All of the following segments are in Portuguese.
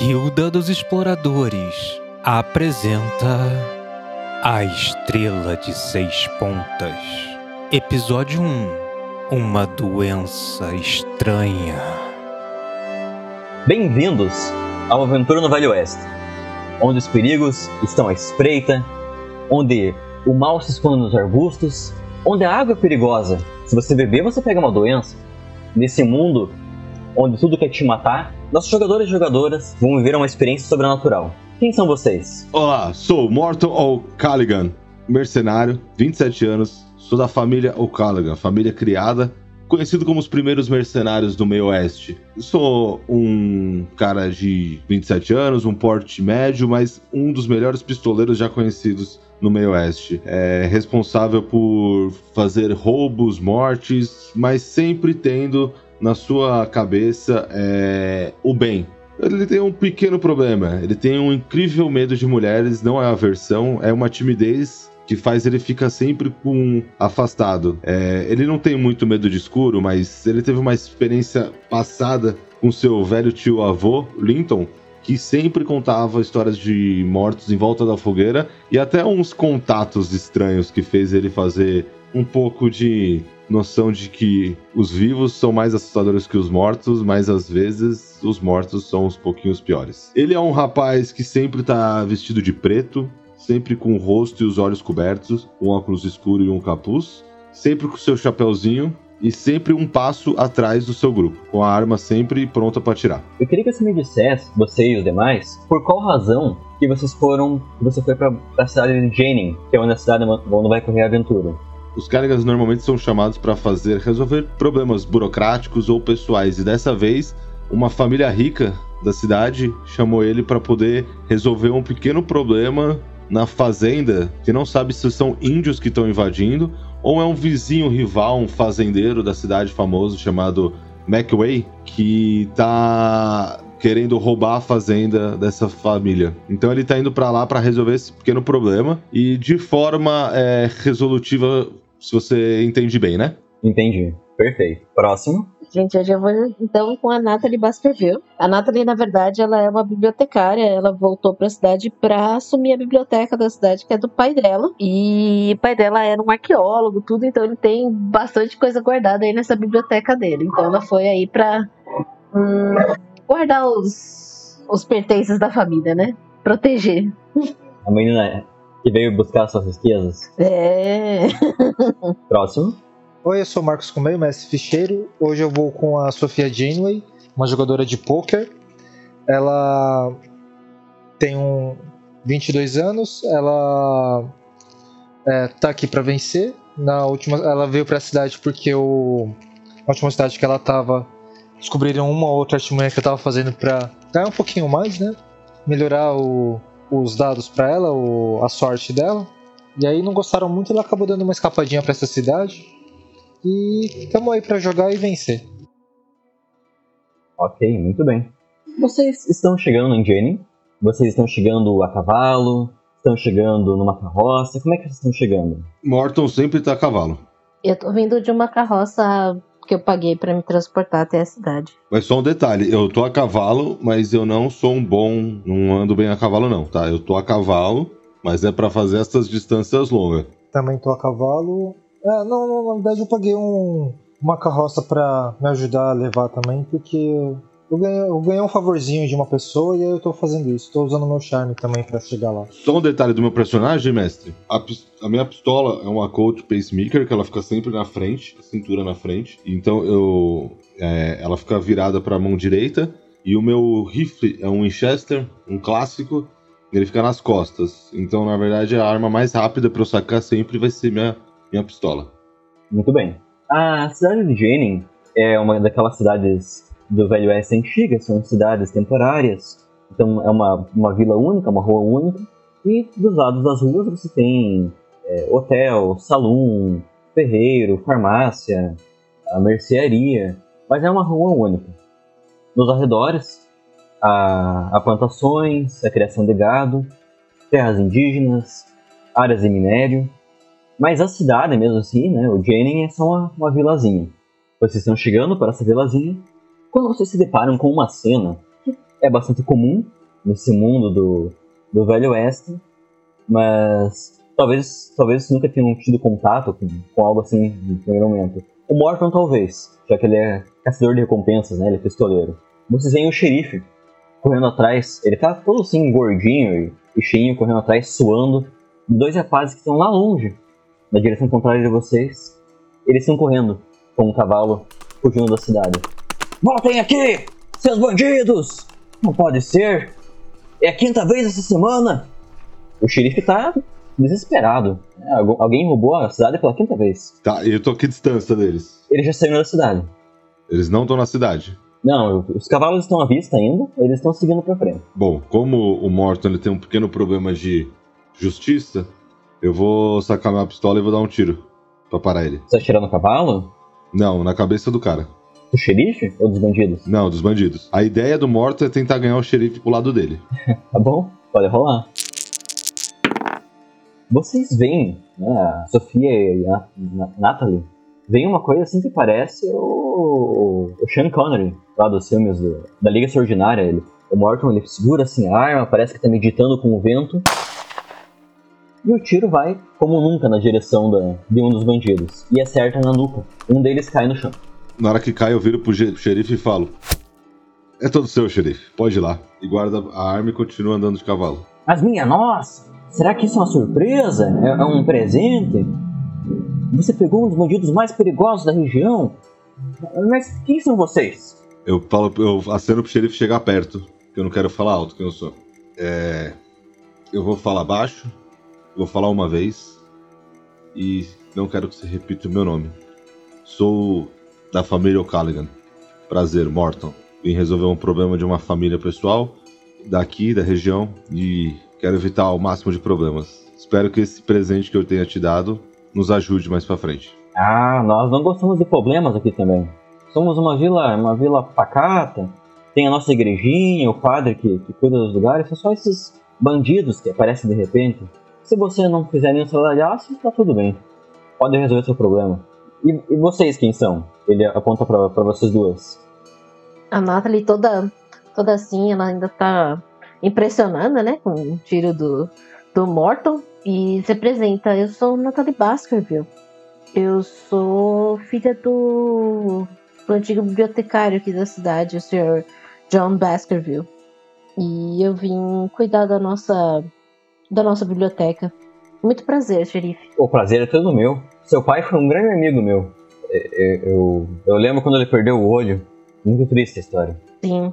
Guilda dos Exploradores apresenta A Estrela de Seis Pontas, Episódio 1 Uma Doença Estranha. Bem-vindos ao Aventura no Vale Oeste, onde os perigos estão à espreita, onde o mal se esconde nos arbustos, onde a água é perigosa. Se você beber, você pega uma doença. Nesse mundo onde tudo quer te matar, nossos jogadores e jogadoras vão viver uma experiência sobrenatural. Quem são vocês? Olá, sou Morton O'Callaghan, mercenário, 27 anos, sou da família O'Callaghan, família criada, conhecido como os primeiros mercenários do meio oeste. Sou um cara de 27 anos, um porte médio, mas um dos melhores pistoleiros já conhecidos no meio oeste. É responsável por fazer roubos, mortes, mas sempre tendo na sua cabeça é, o bem. Ele tem um pequeno problema. Ele tem um incrível medo de mulheres, não é aversão, é uma timidez que faz ele ficar sempre com afastado. É, ele não tem muito medo de escuro, mas ele teve uma experiência passada com seu velho tio avô, Linton, que sempre contava histórias de mortos em volta da fogueira e até uns contatos estranhos que fez ele fazer um pouco de noção de que os vivos são mais assustadores que os mortos, mas às vezes os mortos são uns pouquinhos piores. Ele é um rapaz que sempre tá vestido de preto, sempre com o rosto e os olhos cobertos, um óculos escuro e um capuz, sempre com seu chapéuzinho e sempre um passo atrás do seu grupo, com a arma sempre pronta para atirar. Eu queria que você me dissesse, você e os demais, por qual razão que vocês foram, que você foi para a cidade de Jennings, que é onde a cidade onde vai correr a aventura. Os Cargas normalmente são chamados para fazer resolver problemas burocráticos ou pessoais, e dessa vez, uma família rica da cidade chamou ele para poder resolver um pequeno problema na fazenda, que não sabe se são índios que estão invadindo ou é um vizinho rival, um fazendeiro da cidade famoso chamado McWay, que tá querendo roubar a fazenda dessa família. Então ele tá indo para lá para resolver esse pequeno problema e de forma é, resolutiva, se você entende bem, né? Entendi. Perfeito. Próximo. Gente, eu já vou então com a Nathalie Baskerville. A Nathalie, na verdade, ela é uma bibliotecária. Ela voltou para a cidade para assumir a biblioteca da cidade, que é do pai dela. E o pai dela era um arqueólogo, tudo, então ele tem bastante coisa guardada aí nessa biblioteca dele. Então ela foi aí para hum, guardar os, os pertences da família, né? Proteger. A menina que veio buscar suas riquezas. É. Próximo. Oi, eu sou o Marcos Comeio, mestre ficheiro. Hoje eu vou com a Sofia Janeway, uma jogadora de poker. Ela tem um 22 anos, ela é, tá aqui para vencer. Na última, ela veio para a cidade porque o a última cidade que ela tava descobriram uma ou outra artimanha que eu tava fazendo para ganhar um pouquinho mais, né? Melhorar o, os dados para ela, o, a sorte dela. E aí não gostaram muito, ela acabou dando uma escapadinha para essa cidade. E estamos aí para jogar e vencer. Ok, muito bem. Vocês estão chegando em Jenny? Vocês estão chegando a cavalo? Estão chegando numa carroça? Como é que vocês estão chegando? Morton sempre tá a cavalo. Eu tô vindo de uma carroça que eu paguei para me transportar até a cidade. Mas só um detalhe, eu tô a cavalo, mas eu não sou um bom, não ando bem a cavalo não, tá? Eu tô a cavalo, mas é para fazer essas distâncias longas. Também tô a cavalo. É, não, não, na verdade eu paguei um, uma carroça para me ajudar a levar também, porque eu ganhei, eu ganhei um favorzinho de uma pessoa e aí eu tô fazendo isso. Tô usando meu charme também para chegar lá. Só um detalhe do meu personagem, mestre. A, a minha pistola é uma Colt Pacemaker, que ela fica sempre na frente, a cintura na frente. Então eu. é, ela fica virada pra mão direita. E o meu rifle é um Winchester, um clássico. Ele fica nas costas. Então, na verdade, a arma mais rápida pra eu sacar sempre vai ser minha, minha pistola. Muito bem. A cidade de Jenning é uma daquelas cidades do Velho Oeste antigas, são cidades temporárias. Então é uma, uma vila única, uma rua única. E dos lados das ruas você tem é, hotel, salão, ferreiro, farmácia, a mercearia. Mas é uma rua única. Nos arredores há, há plantações, a criação de gado, terras indígenas, áreas de minério. Mas a cidade mesmo assim, né, o Jenning é só uma, uma vilazinha. Vocês estão chegando para essa vilazinha quando vocês se deparam com uma cena que é bastante comum nesse mundo do, do Velho Oeste, mas talvez, talvez nunca tenham tido contato com, com algo assim no primeiro momento. O Morton talvez, já que ele é caçador de recompensas, né? Ele é pistoleiro. Vocês veem o xerife correndo atrás, ele tá todo assim gordinho e, e cheinho correndo atrás, suando, dois rapazes que estão lá longe, na direção contrária de vocês. Eles estão correndo com um cavalo fugindo da cidade. Voltem aqui, seus bandidos! Não pode ser! É a quinta vez essa semana! O xerife tá desesperado. É, alguém roubou a cidade pela quinta vez. Tá, e eu tô a que distância deles? Eles já saíram da cidade. Eles não estão na cidade? Não, os cavalos estão à vista ainda, eles estão seguindo pra frente. Bom, como o Morton ele tem um pequeno problema de justiça, eu vou sacar minha pistola e vou dar um tiro pra parar ele. Você vai atirar no cavalo? Não, na cabeça do cara. Do xerife ou dos bandidos? Não, dos bandidos. A ideia do Morton é tentar ganhar o xerife pro lado dele. tá bom, pode rolar. Vocês veem, né, a Sofia e a Natalie, veem uma coisa assim que parece o, o Sean Connery, lá dos filmes do, da Liga Extraordinária. Ele, o Morton ele segura assim a arma, parece que tá meditando com o vento. E o tiro vai, como nunca, na direção da, de um dos bandidos. E acerta na nuca. Um deles cai no chão. Na hora que cai, eu viro pro xerife e falo: É todo seu, xerife. Pode ir lá. E guarda a arma e continua andando de cavalo. Mas minha nossa! Será que isso é uma surpresa? É, é um presente? Você pegou um dos bandidos mais perigosos da região? Mas quem são vocês? Eu falo, eu aceno pro xerife chegar perto, que eu não quero falar alto quem eu sou. É, eu vou falar baixo, vou falar uma vez e não quero que você repita o meu nome. Sou da família O'Callaghan. Prazer, Morton. Vim resolver um problema de uma família pessoal daqui da região e Quero evitar o máximo de problemas. Espero que esse presente que eu tenha te dado nos ajude mais para frente. Ah, nós não gostamos de problemas aqui também. Somos uma vila, uma vila pacata. Tem a nossa igrejinha, o padre que, que cuida dos lugares. São só esses bandidos que aparecem de repente. Se você não fizer nenhum salariaço, tá tudo bem. Pode resolver seu problema. E, e vocês quem são? Ele aponta para vocês duas. A Natalie toda, toda assim, ela ainda tá impressionada, né? Com o tiro do, do Morton. E se apresenta. Eu sou Natalie Baskerville. Eu sou filha do, do antigo bibliotecário aqui da cidade, o Sr. John Baskerville. E eu vim cuidar da nossa, da nossa biblioteca. Muito prazer, xerife. O prazer é todo meu. Seu pai foi um grande amigo meu. Eu, é, é, eu, eu lembro quando ele perdeu o olho. Muito triste a história. Sim,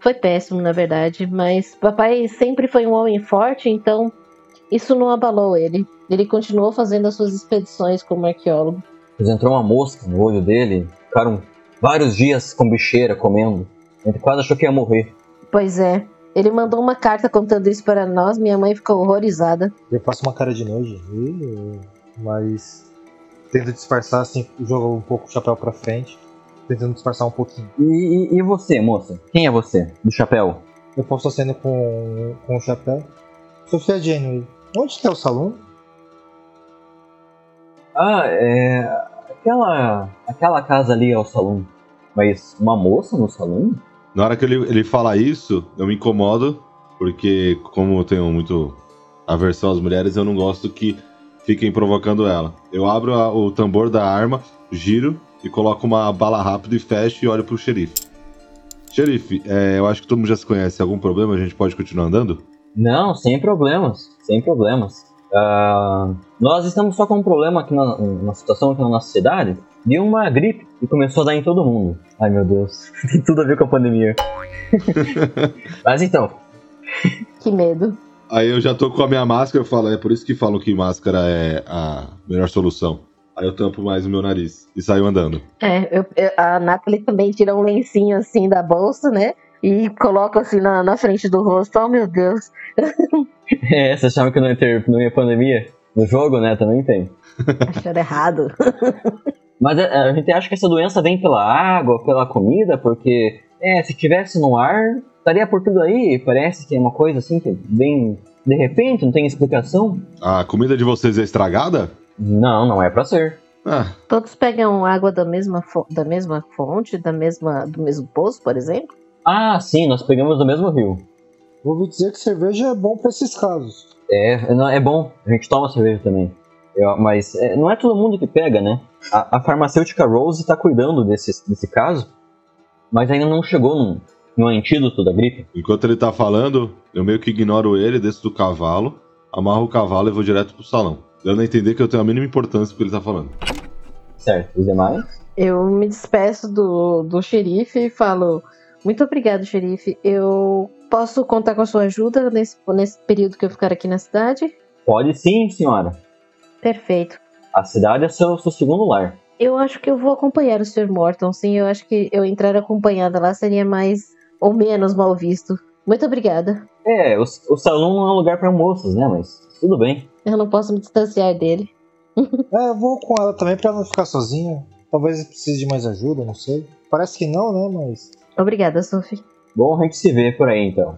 foi péssimo, na verdade, mas papai sempre foi um homem forte, então isso não abalou ele. Ele continuou fazendo as suas expedições como arqueólogo. Mas entrou uma mosca no olho dele, ficaram vários dias com bicheira comendo. Ele quase achou que ia morrer. Pois é. Ele mandou uma carta contando isso para nós, minha mãe ficou horrorizada. Eu faço uma cara de nojo, mas tento disfarçar assim, jogo um pouco o chapéu para frente tentando disfarçar um pouquinho. E, e, e, você, moça? Quem é você? Do chapéu? Eu posso acender com, com o chapéu. Sofia Janeway, onde está o salão? Ah, é. Aquela. Aquela casa ali é o salão. Mas uma moça no salão? Na hora que ele, ele fala isso, eu me incomodo, porque como eu tenho muito aversão às mulheres, eu não gosto que fiquem provocando ela. Eu abro a, o tambor da arma, giro e coloco uma bala rápida e fecho e olho pro xerife. Xerife, é, eu acho que todo mundo já se conhece. Algum problema? A gente pode continuar andando? Não, sem problemas. Sem problemas. Uh, nós estamos só com um problema aqui na, na situação aqui na nossa cidade de uma gripe que começou a dar em todo mundo. Ai meu Deus, tem tudo a ver com a pandemia. Mas então. Que medo. Aí eu já tô com a minha máscara, eu falo, é por isso que falam que máscara é a melhor solução. Aí eu tampo mais o meu nariz e saio andando. É, eu, eu, a Nathalie também tira um lencinho assim da bolsa, né? E coloca assim na, na frente do rosto. Oh, meu Deus. é, você achava que não ia ter não ia pandemia? No jogo, né? Também tem. Acharam errado. Mas a, é, a, gente acha que essa doença vem pela água, pela comida, porque é, se tivesse no ar, estaria por tudo aí. Parece que é uma coisa assim que vem de repente, não tem explicação. A comida de vocês é estragada? Não, não é para ser. Ah. Todos pegam água da mesma, da mesma fonte, da mesma, do mesmo poço, por exemplo? Ah, sim, nós pegamos do mesmo rio. Ouvi dizer que cerveja é bom pra esses casos. É, não, é bom, a gente toma cerveja também. Eu- mas é, não é todo mundo que pega, né? A, a farmacêutica Rose tá cuidando desse, desse caso, mas ainda não chegou num, num antídoto da gripe. Enquanto ele tá falando, eu meio que ignoro ele, desço do cavalo, amarro o cavalo e vou direto pro salão. Dando a entender que eu tenho a mínima importância pro que ele tá falando. Certo, os demais? Eu me despeço do, do xerife e falo: Muito obrigado, xerife. Eu posso contar com a sua ajuda nesse, nesse período que eu ficar aqui na cidade? Pode sim, senhora. Perfeito. A cidade é seu, seu segundo lar. Eu acho que eu vou acompanhar o Sr. Morton, sim. Eu acho que eu entrar acompanhada lá seria mais ou menos mal visto. Muito obrigada. É, o, o salão não é um lugar pra moças, né? Mas tudo bem. Eu não posso me distanciar dele. É, eu vou com ela também pra ela não ficar sozinha. Talvez precise de mais ajuda, não sei. Parece que não, né? Mas. Obrigada, Sophie. Bom, a gente se vê por aí então.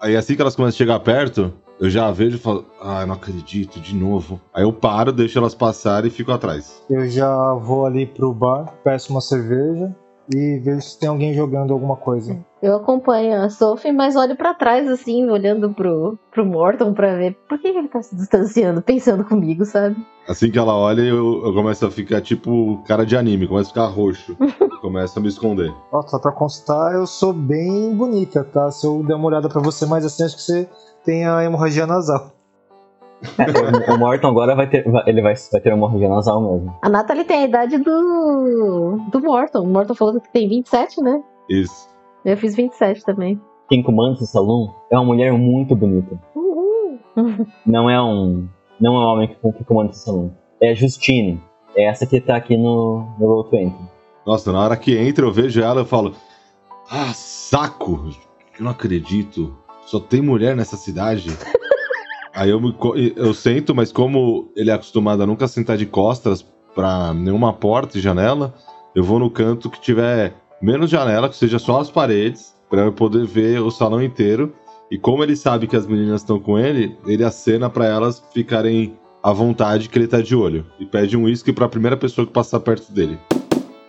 Aí assim que elas começam a chegar perto, eu já vejo e falo, ah, não acredito, de novo. Aí eu paro, deixo elas passarem e fico atrás. Eu já vou ali pro bar, peço uma cerveja e vejo se tem alguém jogando alguma coisa. Eu acompanho a Sophie, mas olho pra trás, assim, olhando pro, pro Morton pra ver por que ele tá se distanciando, pensando comigo, sabe? Assim que ela olha, eu, eu começo a ficar tipo cara de anime, começo a ficar roxo. começo a me esconder. Ó, só pra constar, eu sou bem bonita, tá? Se eu der uma olhada pra você mais assim, acho que você tem a hemorragia nasal. o, o Morton agora vai ter. vai- ele vai, vai ter hemorragia nasal mesmo. A Natalie tem a idade do, do Morton. O Morton falou que tem 27, né? Isso. Eu fiz 27 também. Quem comanda esse salão é uma mulher muito bonita. Uhul. Não é um. Não é um homem que, que comanda esse salão. É a Justine. É essa que tá aqui no, no Roll20. Nossa, na hora que entra eu vejo ela, eu falo, ah, saco! Eu não acredito. Só tem mulher nessa cidade. Aí eu, me, eu sento, mas como ele é acostumado a nunca sentar de costas pra nenhuma porta e janela, eu vou no canto que tiver menos janela, que seja só as paredes, pra eu poder ver o salão inteiro. E como ele sabe que as meninas estão com ele, ele acena pra elas ficarem à vontade que ele tá de olho. E pede um uísque pra primeira pessoa que passar perto dele.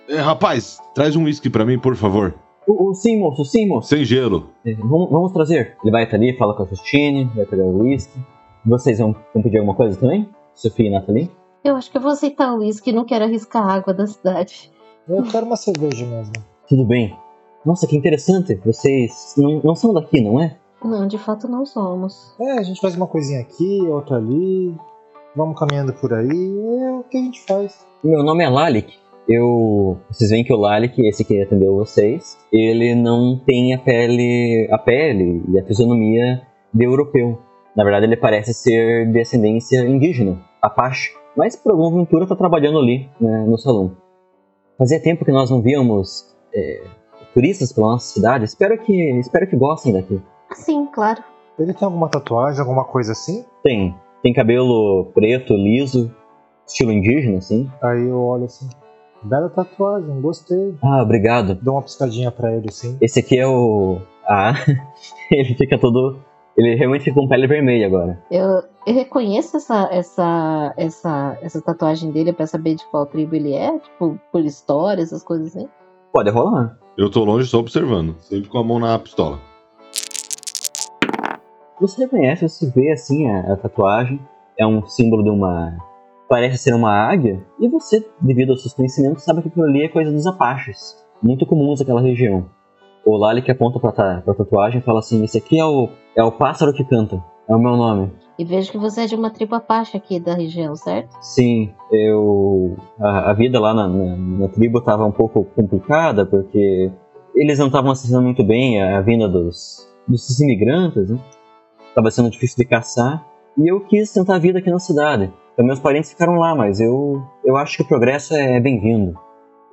É, rapaz, traz um uísque pra mim, por favor. O, o sim, moço, sim, moço. Sem gelo. É, Vamos, vamos trazer. Ele vai estar ali, fala com a Justine, vai pegar o whisky. Vocês vão, vão pedir alguma coisa também? Sofia e Nathalie? Eu acho que eu vou aceitar o uísque, não quero arriscar a água da cidade. Eu quero uma cerveja mesmo. Tudo bem. Nossa, que interessante. Vocês não, não são daqui, não é? Não, de fato não somos. É, a gente faz uma coisinha aqui, outra ali. Vamos caminhando por aí. É o que a gente faz. Meu nome é Lalik. Eu. Vocês veem que o Lalik, esse que atendeu vocês, ele não tem a pele. a pele e a fisionomia de europeu. Na verdade, ele parece ser de ascendência indígena, Apache. Mas por alguma aventura tá trabalhando ali, né, no salão. Fazia tempo que nós não víamos é, turistas pela nossa cidade. Espero que. espero que gostem daqui. Sim, claro. Ele tem alguma tatuagem, alguma coisa assim? Tem. Tem cabelo preto, liso, estilo indígena, assim. Aí eu olho assim. Bela tatuagem, gostei. Ah, obrigado. Dou uma piscadinha pra ele assim. Esse aqui é o. Ah, ele fica todo. Ele realmente fica com pele vermelha agora. Eu, eu reconheço essa, essa, essa, essa tatuagem dele pra saber de qual tribo ele é, tipo, por história, essas coisas assim. Pode rolar. Eu tô longe só observando, sempre com a mão na pistola. Você reconhece, você vê assim a, a tatuagem. É um símbolo de uma. Parece ser uma águia. E você, devido aos seus conhecimentos, sabe que aquilo ali é coisa dos Apaches. Muito comuns naquela região. O Lali que aponta pra, ta- pra tatuagem e fala assim: Esse aqui é o, é o pássaro que canta. É o meu nome. E vejo que você é de uma tribo Apache aqui da região, certo? Sim, eu. A, a vida lá na, na, na tribo estava um pouco complicada, porque eles não estavam acessando muito bem a, a vinda dos, dos imigrantes, né? Tava sendo difícil de caçar. E eu quis tentar a vida aqui na cidade. Então meus parentes ficaram lá, mas eu, eu acho que o progresso é bem-vindo.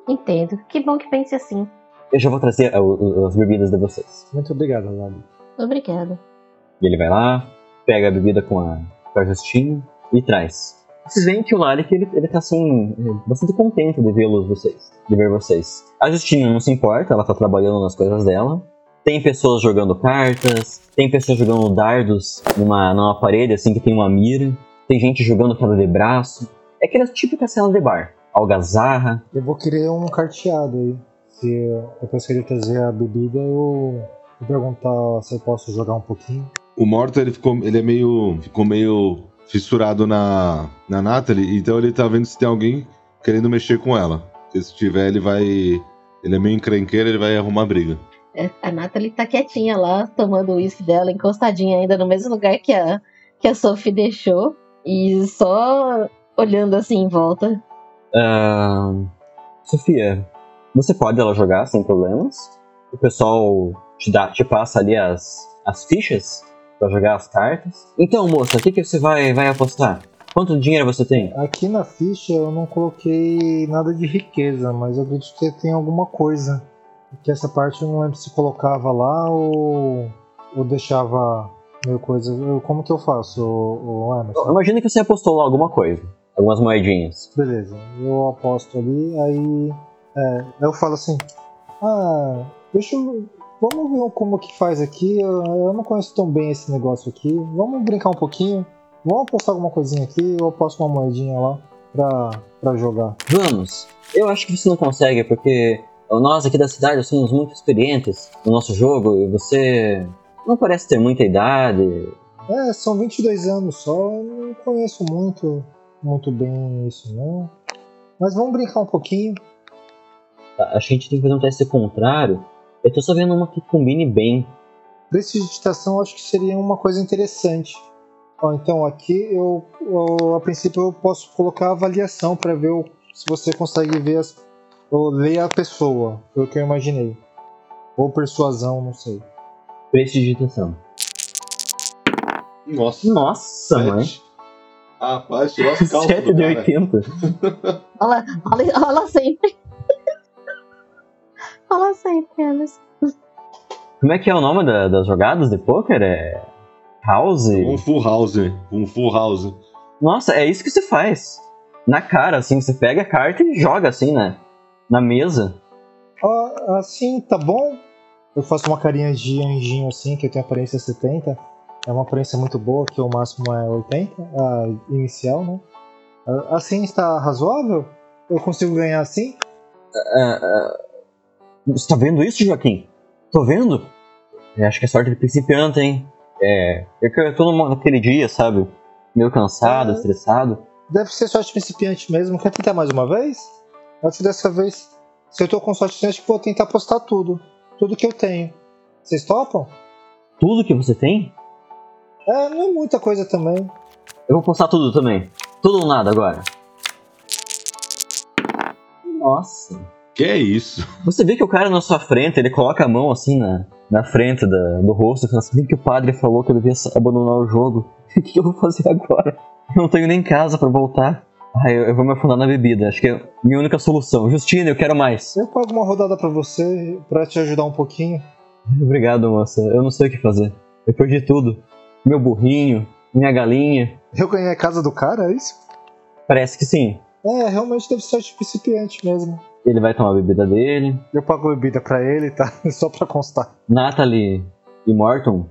Entendo. Que bom que pense assim. Eu já vou trazer a- o- as bebidas de vocês. Muito obrigado, Lali. Obrigada. E ele vai lá, pega a bebida com a, com a Justina e traz. Vocês veem que o Lalik, ele, ele tá assim, é, bastante contente de vê-los vocês, de ver vocês. A Justina não se importa, ela tá trabalhando nas coisas dela. Tem pessoas jogando cartas, tem pessoas jogando dardos numa, numa parede assim que tem uma mira. Tem gente jogando queda de braço. É aquela típica cena de bar, algazarra. Eu vou querer um carteado aí. Se depois que ele trazer a bebida, eu vou perguntar se eu posso jogar um pouquinho. O Morto, ele ficou. Ele é meio. ficou meio fissurado na, na Natalie, então ele tá vendo se tem alguém querendo mexer com ela. Porque se tiver, ele vai. Ele é meio encrenqueiro, ele vai arrumar briga. É, A Nathalie tá quietinha lá, tomando o uísque dela, encostadinha ainda no mesmo lugar que a, que a Sophie deixou. E só olhando assim em volta. Ah, Sofia, você pode ela jogar sem problemas? O pessoal te, dá, te passa ali as, as fichas pra jogar as cartas. Então, moça, o que, que você vai, vai apostar? Quanto dinheiro você tem? Aqui na ficha eu não coloquei nada de riqueza, mas eu acredito que tem alguma coisa. Porque essa parte eu não lembro se colocava lá ou, ou deixava coisa. Como que eu faço, o, Emerson? Imagina que você apostou lá alguma coisa. Algumas moedinhas. Beleza, eu aposto ali, aí é, eu falo assim, ah, deixa eu. Vamos ver como que faz aqui. Eu, eu não conheço tão bem esse negócio aqui. Vamos brincar um pouquinho. Vamos apostar alguma coisinha aqui, eu aposto uma moedinha lá pra, pra jogar. Vamos. Eu acho que você não consegue, porque nós aqui da cidade somos muito experientes no nosso jogo e você não parece ter muita idade. É, são 22 anos só, eu não conheço muito, muito bem isso não. Mas vamos brincar um pouquinho. A gente tem que fazer um teste contrário. Eu tô só vendo uma que combine bem. Prestidigitação acho que seria uma coisa interessante. Ó, então aqui eu, eu, a princípio eu posso colocar avaliação para ver o- se você consegue ver as, ou ler a pessoa, foi o que eu imaginei. Ou persuasão, não sei. Prestidigitação. Nossa, Nossa, mãe. sete. Rapaz, tirou as calças 7 do de cara. 80. Olha, olha, olha sempre. Olha sempre, Emerson. Como é que é o nome da- das jogadas de poker? É. House? Um full house, um full house. Nossa, é isso que você faz. Na cara, assim, você pega a carta e joga assim, né? Na mesa. Ó, assim, tá bom? Eu faço uma carinha de anjinho assim, que eu tenho aparência 70. É uma aparência muito boa, que o máximo é 80, a inicial, né? Assim está razoável? Eu consigo ganhar assim? Ah, ah, Você tá vendo isso, Joaquim? Tô vendo? Eu acho que é sorte de principiante, hein? É. É que eu tô numa- naquele dia, sabe? Meio cansado, Ah. estressado. Deve ser sorte principiante mesmo. Quer tentar mais uma vez? Acho que dessa vez, se eu tô com sorte principiante, vou tentar apostar tudo. Tudo que eu tenho. Vocês topam? Tudo que você tem? É, não é muita coisa também. Eu vou postar tudo também. Tudo ou nada agora. Nossa. Que é isso? Você vê que o cara na sua frente, ele coloca a mão assim na, na frente da- do rosto e fala assim: "Bem que o padre falou que eu devia abandonar o jogo. O que eu vou fazer agora? Eu não tenho nem casa pra voltar. Ah, eu, eu vou me afundar na bebida. Acho que é a minha única solução. Justina, eu quero mais. Eu pago uma rodada pra você, pra te ajudar um pouquinho. Obrigado, moça. Eu não sei o que fazer. Eu perdi tudo. Meu burrinho, minha galinha. Eu ganhei a casa do cara, é isso? Parece que sim. É, realmente deve ser sorte principiante mesmo. Ele vai tomar a bebida dele. Eu pago bebida pra ele, tá? Só pra constar. Natalie e Morton,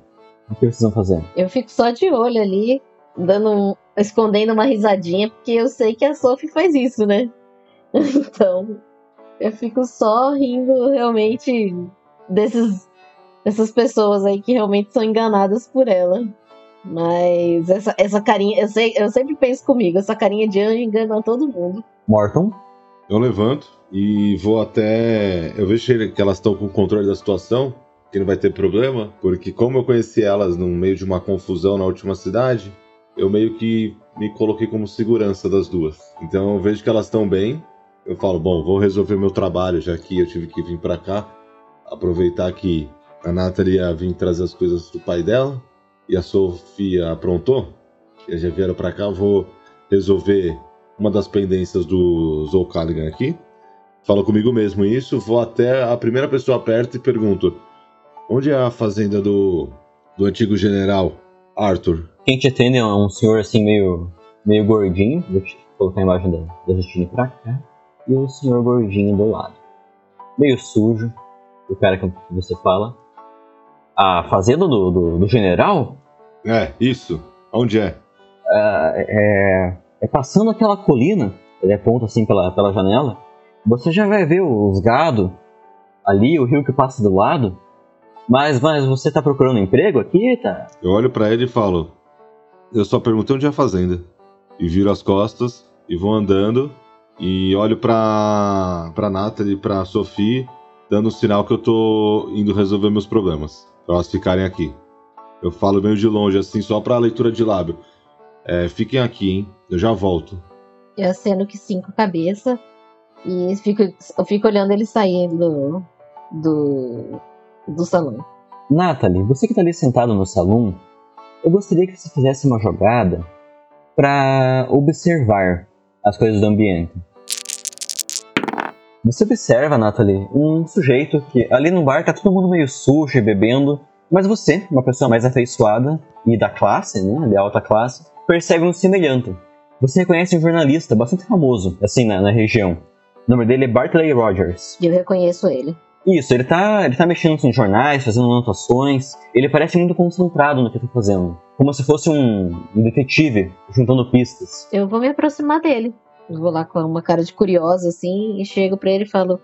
o que vocês vão fazer? Eu fico só de olho ali, dando um, escondendo uma risadinha, porque eu sei que a Sophie faz isso, né? Então, eu fico só rindo realmente desses, dessas pessoas aí que realmente são enganadas por ela. Mas essa, essa carinha, eu, sei, eu sempre penso comigo, essa carinha de anjo engana todo mundo. Morton? Eu levanto e vou até. Eu vejo ele- que elas estão com o controle da situação, que não vai ter problema, porque como eu conheci elas no meio de uma confusão na última cidade, eu meio que me coloquei como segurança das duas. Então eu vejo que elas estão bem. Eu falo, bom, vou resolver meu trabalho, já que eu tive que vir pra cá. Aproveitar que a Nathalie ia vir trazer as coisas do pai dela e a Sofia aprontou. Eles já vieram pra cá, vou resolver uma das pendências do Zou Callaghan aqui. Falo comigo mesmo isso, vou até a primeira pessoa perto e pergunto: onde é a fazenda do, do antigo general Arthur? Quem te atende é um senhor assim meio, meio gordinho. Eu colocar a imagem da, da Justine pra cá. E o senhor gordinho do lado. Meio sujo. O cara que você fala. A fazenda do, do, do general É, isso. Onde é? ah, é, é passando aquela colina. ele aponta assim pela, pela janela. Você já vai ver os gado ali, o rio que passa do lado. Mas, mas você tá procurando emprego aqui, tá? Eu olho pra ele e falo: Eu só perguntei onde é a fazenda. E viro as costas e vou andando. E olho pra, pra Nathalie, pra Sophie, dando um sinal que eu tô indo resolver meus problemas. Pra elas ficarem aqui. Eu falo meio de longe, assim, só pra leitura de lábio. É, fiquem aqui, hein? Eu já volto. Eu aceno que a cabeça. E fico, eu fico olhando ele saindo do, do, do salão. Nathalie, você que tá ali sentado no salão, eu gostaria que você fizesse uma jogada para observar as coisas do ambiente. Você observa, Nathalie, um sujeito que ali no bar tá todo mundo meio sujo e bebendo, mas você, uma pessoa mais afeiçoada e da classe, né, de alta classe, percebe um semelhante. Você reconhece um jornalista bastante famoso, assim, na, na região. O nome dele é Bartley Rogers. Eu reconheço ele. Isso, ele tá, ele tá mexendo em jornais, fazendo anotações. Ele parece muito concentrado no que tá fazendo. Como se fosse um, um detetive juntando pistas. Eu vou me aproximar dele. Eu vou lá com uma cara de curiosa, assim, e chego pra ele e falo: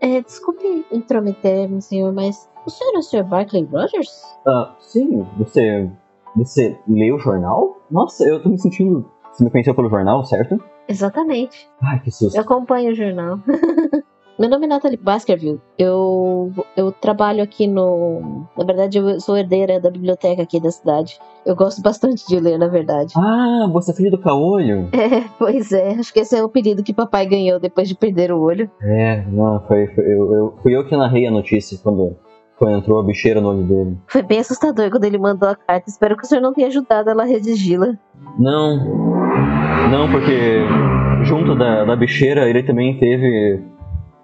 é, Desculpe intrometer, meu senhor, mas o senhor é o senhor Barclay Rogers? Ah, sim, você. Você leu o jornal? Nossa, eu tô me sentindo. Você me conheceu pelo jornal, certo? Exatamente. Ai, que susto. Eu acompanho o jornal. Meu nome é Natalie Baskerville. Eu, eu trabalho aqui no. Na verdade, eu sou herdeira da biblioteca aqui da cidade. Eu gosto bastante de ler, na verdade. Ah, você é filho do caolho? É, pois é. Acho que esse é o pedido que papai ganhou depois de perder o olho. É, não, foi. foi eu, eu, fui eu que narrei a notícia quando, quando entrou a bicheira no olho dele. Foi bem assustador quando ele mandou a carta. Espero que o senhor não tenha ajudado ela a redigi-la. Não. Não, porque junto da, da bicheira ele também teve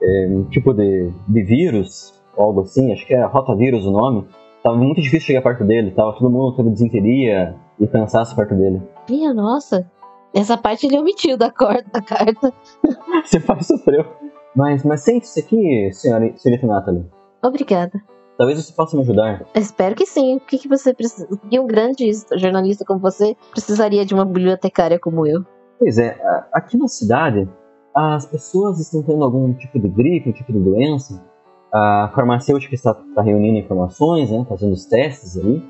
é, um tipo de, de vírus, algo assim, acho que é rotavírus o nome. Tava muito difícil chegar perto dele, tava todo mundo tendo desinteria e cansaço perto dele. Minha nossa. Essa parte ele omitiu da, cor, da carta. Seu pai sofreu. Mas, mas sente-se aqui, senhora, senhorita Natalie. Obrigada. Talvez você possa me ajudar. Espero que sim. O que, que você precisa? E um grande jornalista como você precisaria de uma bibliotecária como eu? Pois é, aqui na cidade, as pessoas estão tendo algum tipo de gripe, um tipo de doença. A farmacêutica está, está reunindo informações, né, fazendo os testes ali.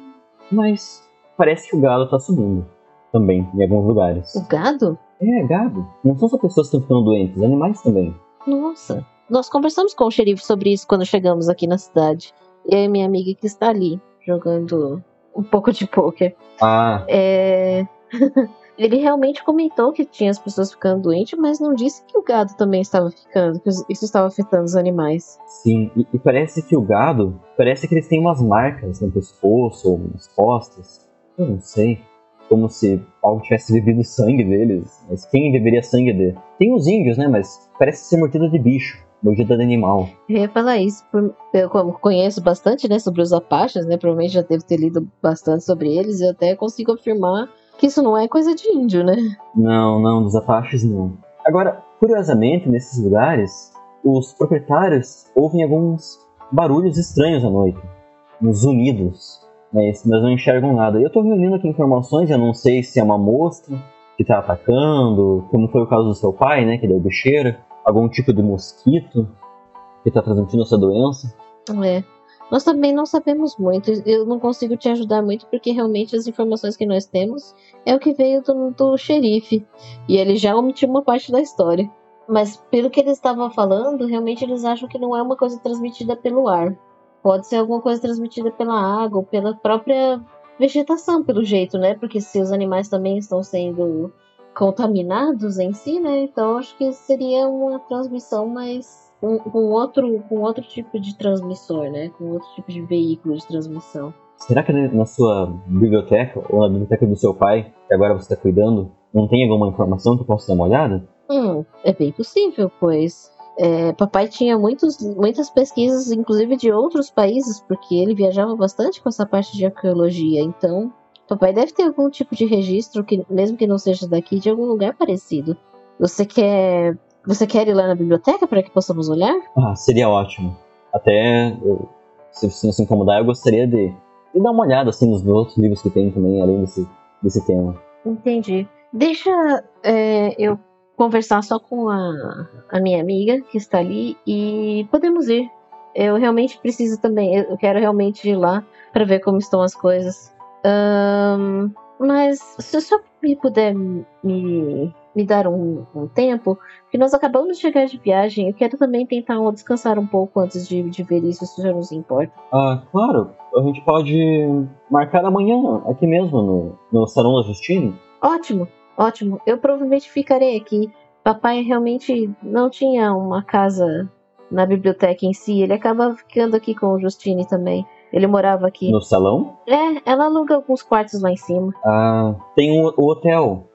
Mas parece que o gado está subindo também, em alguns lugares. O gado? É, gado. Não são só pessoas que estão ficando doentes, animais também. Nossa. Nós conversamos com o xerife sobre isso quando chegamos aqui na cidade. E minha amiga que está ali, jogando um pouco de pôquer. Ah, É... Ele realmente comentou que tinha as pessoas ficando doentes, mas não disse que o gado também estava ficando, que isso estava afetando os animais. sim. E, e parece que o gado, parece que eles têm umas marcas no pescoço ou nas costas. Eu não sei. Como se algo tivesse bebido sangue deles. Mas quem beberia sangue de? Tem os índios, né? Mas parece ser mordida de bicho, mordida de animal. Eu ia falar isso, eu conheço bastante, né, sobre os Apaches, né, provavelmente já devo ter lido bastante sobre eles, eu até consigo afirmar que isso não é coisa de índio, né? Não, não, dos Apaches não. Agora, curiosamente, nesses lugares, os proprietários ouvem alguns barulhos estranhos à noite. Uns zunidos. Mas, mas não enxergam nada. Eu tô reunindo aqui informações, eu não sei se é uma mosca que tá atacando, como foi o caso do seu pai, né, que deu bicheira, algum tipo de mosquito que tá transmitindo essa doença. É. Nós também não sabemos muito, eu não consigo te ajudar muito porque realmente as informações que nós temos é o que veio do, do xerife. E ele já omitiu uma parte da história. Mas pelo que eles estavam falando, realmente eles acham que não é uma coisa transmitida pelo ar. Pode ser alguma coisa transmitida pela água ou pela própria vegetação, pelo jeito, né? Porque se os animais também estão sendo contaminados em si, né? Então acho que seria uma transmissão mais um- com outro com outro tipo de transmissor, né? Com outro tipo de veículo de transmissão. Será que na sua biblioteca, ou na biblioteca do seu pai, que agora você está cuidando, não tem alguma informação que eu possa dar uma olhada? Hum, é bem possível, pois é, papai tinha muitos, muitas pesquisas, inclusive de outros países, porque ele viajava bastante com essa parte de arqueologia. Então, papai deve ter algum tipo de registro que, mesmo que não seja daqui, de algum lugar parecido. Você quer, você quer ir lá na biblioteca para que possamos olhar? Ah, seria ótimo. Até, eu- se você não se incomodar, eu gostaria de, de dar uma olhada assim, nos outros livros que tem também, além desse, desse tema. Entendi. Deixa é, eu conversar só com a, a minha amiga que está ali e podemos ir. Eu realmente preciso também, eu quero realmente ir lá para ver como estão as coisas. Ahn, mas se o senhor me puder me, me dar um, um tempo, que nós acabamos de chegar de viagem, eu quero também tentar descansar um pouco antes de, de ver isso, se não se importa. Ah, claro. A gente pode marcar amanhã aqui mesmo, no, no Salão da Justine. Ótimo, ótimo. Eu provavelmente ficarei aqui. Papai realmente não tinha uma casa na biblioteca em si, ele acaba ficando aqui com o Justine também. Ele morava aqui. No salão? É, ela aluga alguns quartos lá em cima. Ah, tem o, o hotel.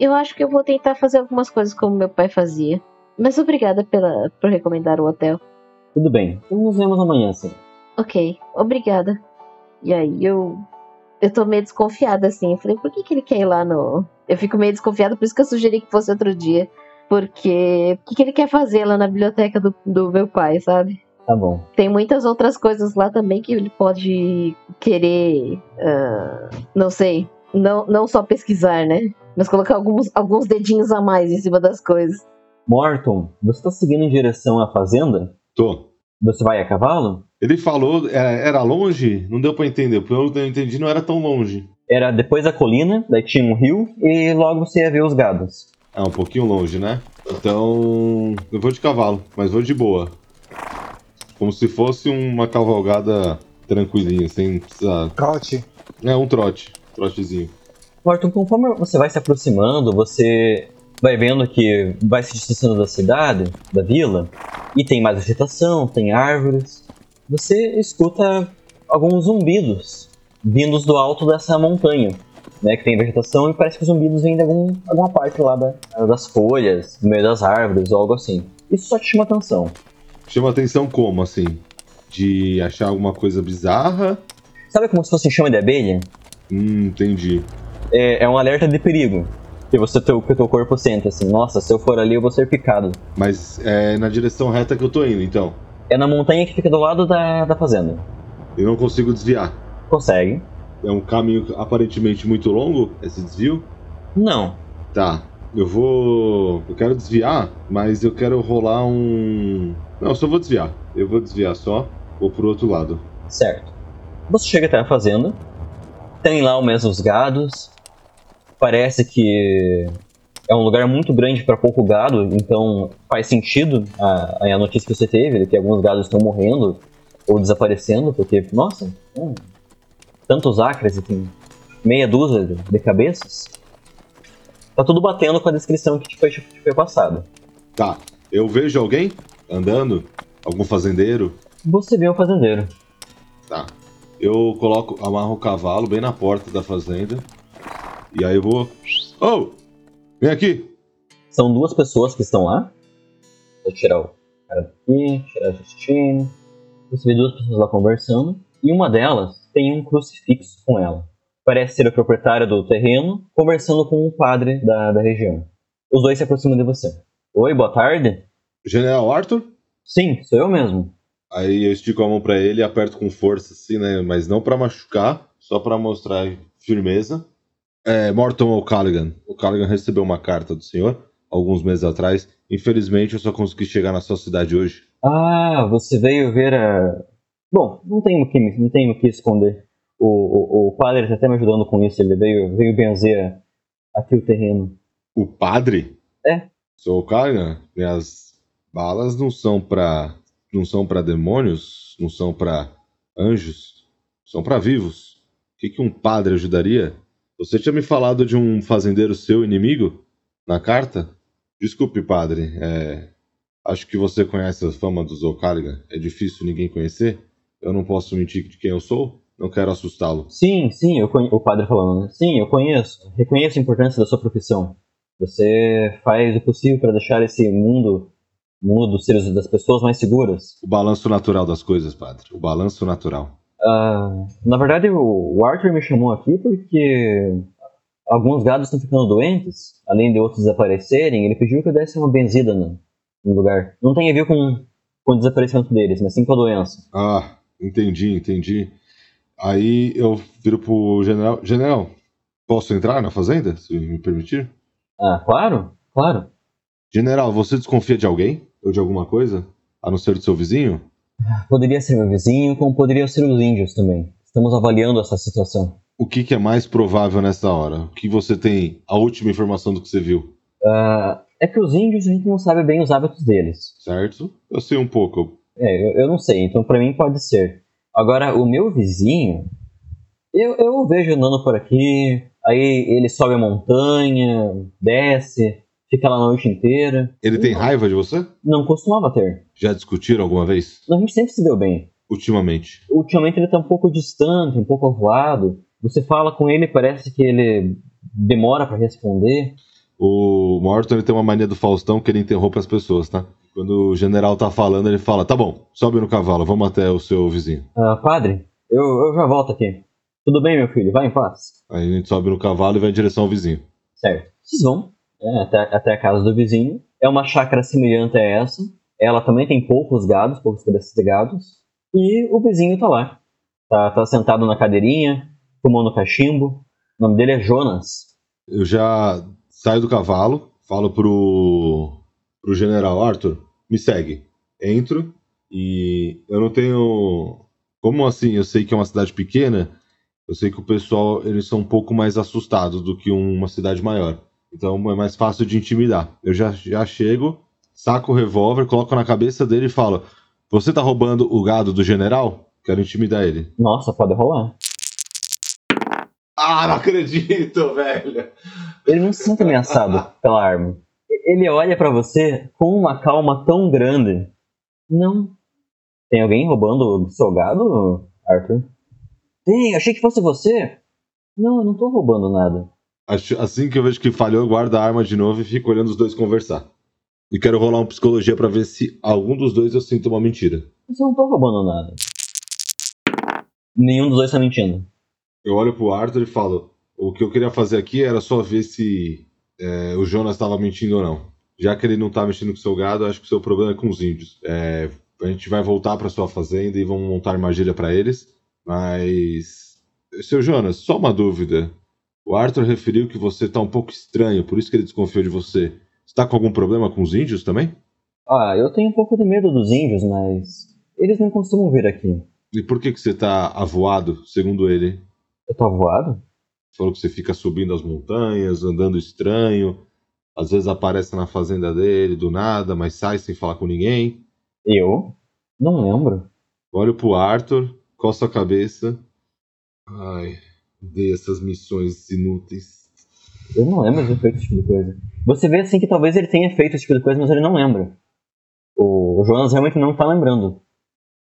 Eu acho que eu vou tentar fazer algumas coisas como meu pai fazia. Mas obrigada pela, por recomendar o hotel. Tudo bem. Então nos vemos amanhã, sim. Ok, obrigada. E aí eu. Eu tô meio desconfiada assim. Eu falei, por que, que ele quer ir lá no. Eu fico meio desconfiada, por isso que eu sugeri que fosse outro dia. Porque. O que, que ele quer fazer lá na biblioteca do, do meu pai, sabe? Tá bom. Tem muitas outras coisas lá também que ele pode querer. ah, não sei. Não, não só pesquisar, né? Mas colocar alguns, alguns dedinhos a mais em cima das coisas. Morton, você tá seguindo em direção à fazenda? Tô. Você vai a cavalo? Ele falou, era, era longe? Não deu pra entender. Pelo que eu entendi, não era tão longe. Era depois da colina, daí tinha um rio e logo você ia ver os gados. Ah, um pouquinho longe, né? Então. Eu vou de cavalo, mas vou de boa. Como se fosse uma cavalgada tranquilinha, sem precisar. Trote. É, um trote. Trotezinho. Morton, conforme você vai se aproximando, você vai vendo que vai se distanciando da cidade, da vila, e tem mais vegetação, tem árvores. Você escuta alguns zumbidos vindos do alto dessa montanha, né, que tem vegetação e parece que os zumbidos vêm de algum, alguma parte lá da- das folhas, no meio das árvores ou algo assim. Isso só te chama atenção. Chama atenção como, assim? De achar alguma coisa bizarra? Sabe como se fosse chama de abelha? Hum, entendi. É, é um alerta de perigo. Que você teu, que o teu corpo sente assim, nossa, se eu for ali eu vou ser picado. Mas é na direção reta que eu tô indo, então. É na montanha que fica do lado da, da fazenda. Eu não consigo desviar. Consegue? É um caminho aparentemente muito longo, esse desvio. Não. Tá. Eu vou. Eu quero desviar, mas eu quero rolar um. Não, eu só vou desviar. Eu vou desviar só. Vou pro outro lado. Certo. Você chega até a fazenda. Tem lá o mesmo os gados. Parece que é um lugar muito grande para pouco gado, então faz sentido a, a notícia que você teve, de que alguns gados estão morrendo ou desaparecendo, porque, nossa, hum, tantos acres e tem meia dúzia de, de cabeças. Tá tudo batendo com a descrição que te foi, te foi passada. Tá. Eu vejo alguém andando? Algum fazendeiro? Você vê o fazendeiro. Tá. Eu coloco, amarro o cavalo bem na porta da fazenda. E aí eu vou. Oh! Vem aqui! São duas pessoas que estão lá. Vou tirar o cara daqui, tirar a Justine. Você vê duas pessoas lá conversando. E uma delas tem um crucifixo com ela. Parece ser a proprietária do terreno, conversando com um padre da, da região. Os dois se aproximam de você. Oi, boa tarde. General Arthur? Sim, sou eu mesmo. Aí eu estico a mão pra ele e aperto com força, assim, né? Mas não pra machucar, só pra mostrar firmeza. É, Morton O'Callaghan. O Callaghan recebeu uma carta do senhor alguns meses atrás. Infelizmente, eu só consegui chegar na sua cidade hoje. Ah, você veio ver a. Bom, não tenho o que, não tenho o que esconder. O, o, o padre está até me ajudando com isso. Ele veio, veio benzer aqui o terreno. O padre? É. Sou o Callaghan. Minhas balas não são pra. Não são para demônios, não são pra anjos, são pra vivos. O que, que um padre ajudaria? Você tinha me falado de um fazendeiro seu inimigo na carta? Desculpe, padre. é, Acho que você conhece a fama dos O'Callaghan. É difícil ninguém conhecer. Eu não posso mentir de quem eu sou. Não quero assustá-lo. Sim, sim, conhe... o padre falando. né? Sim, eu conheço. Reconheço a importância da sua profissão. Você faz o possível para deixar esse mundo, mundo dos seres das pessoas mais seguras. O balanço natural das coisas, padre. O balanço natural. Ah, na verdade, o o Arthur me chamou aqui porque alguns gados estão ficando doentes, além de outros desaparecerem. Ele pediu que eu desse uma benzida no, no lugar. Não tem a ver com, com o desaparecimento deles, mas sim com a doença. Ah, entendi, entendi. Aí eu viro pro general. General, posso entrar na fazenda, se me permitir? Ah, claro? claro. General, você desconfia de alguém? Ou de alguma coisa? A não ser do seu vizinho? Poderia ser meu vizinho, como poderia ser os índios também. Estamos avaliando essa situação. O que, que é mais provável nessa hora? O que você tem, a última informação do que você viu? Ah, é que os índios a gente não sabe bem os hábitos deles. Certo? Eu sei um pouco. É, eu, eu não sei, então pra mim pode ser. Agora, o meu vizinho, eu, eu vejo andando por aqui, aí ele sobe a montanha, desce, fica lá a noite inteira. Ele tem raiva de você? Não costumava ter. Já discutiram alguma vez? A gente sempre se deu bem. Ultimamente. Ultimamente ele tá um pouco distante, um pouco avoado. Você fala com ele, parece que ele demora pra responder. O Morton ele tem uma mania do Faustão que ele interrompe as pessoas, tá? Quando o general tá falando, ele fala: Tá bom, sobe no cavalo, vamos até o seu vizinho. Ah, padre, eu, eu já volto aqui. Tudo bem, meu filho? Vai em paz. Aí a gente sobe no cavalo e vai em direção ao vizinho. Certo. Vocês vão né, até, até a casa do vizinho. É uma chácara semelhante a essa. Ela também tem poucos gados, poucos cabeças de gados. E o vizinho tá lá. Tá, tá sentado na cadeirinha, fumando cachimbo. O nome dele é Jonas. Eu já saio do cavalo, falo pro, pro general Arthur, me segue. Entro e eu não tenho. Como assim? Eu sei que é uma cidade pequena, eu sei que o pessoal eles são um pouco mais assustados do que uma cidade maior. Então é mais fácil de intimidar. Eu já, já chego, saco o revólver, coloco na cabeça dele e falo: Você tá roubando o gado do general? Quero intimidar ele. Nossa, pode rolar. Ah, não acredito, velho! Ele não se sente ameaçado pela arma. Ele olha pra você com uma calma tão grande. Não. Tem alguém roubando o seu gado, Arthur? Tem, achei que fosse você. Não, eu não tô roubando nada. Assim que eu vejo que falhou, eu guardo a arma de novo e fico olhando os dois conversar. E quero rolar uma psicologia pra ver se algum dos dois eu sinto uma mentira. Eu não tô roubando nada. Nenhum dos dois tá mentindo. Eu olho pro Arthur e falo: o que eu queria fazer aqui era só ver se é, o Jonas estava mentindo ou não. Já que ele não tá mexendo com o seu gado, eu acho que o seu problema é com os índios. É, a gente vai voltar pra sua fazenda e vamos montar armadilha pra eles. Mas. Seu Jonas, só uma dúvida. O Arthur referiu que você tá um pouco estranho, por isso que ele desconfiou de você. Você tá com algum problema com os índios também? Ah, eu tenho um pouco de medo dos índios, mas. Eles não costumam vir aqui. E por que, que você tá avoado, segundo ele? Eu tô avoado? Falou que você fica subindo as montanhas, andando estranho. Às vezes aparece na fazenda dele do nada, mas sai sem falar com ninguém. Eu? Não lembro. Olho pro Arthur, coço a cabeça. Ai, dei essas missões inúteis. Eu não lembro de ter feito esse tipo de coisa. Você vê assim que talvez ele tenha feito esse tipo de coisa, mas ele não lembra. O, o Jonas realmente não tá lembrando.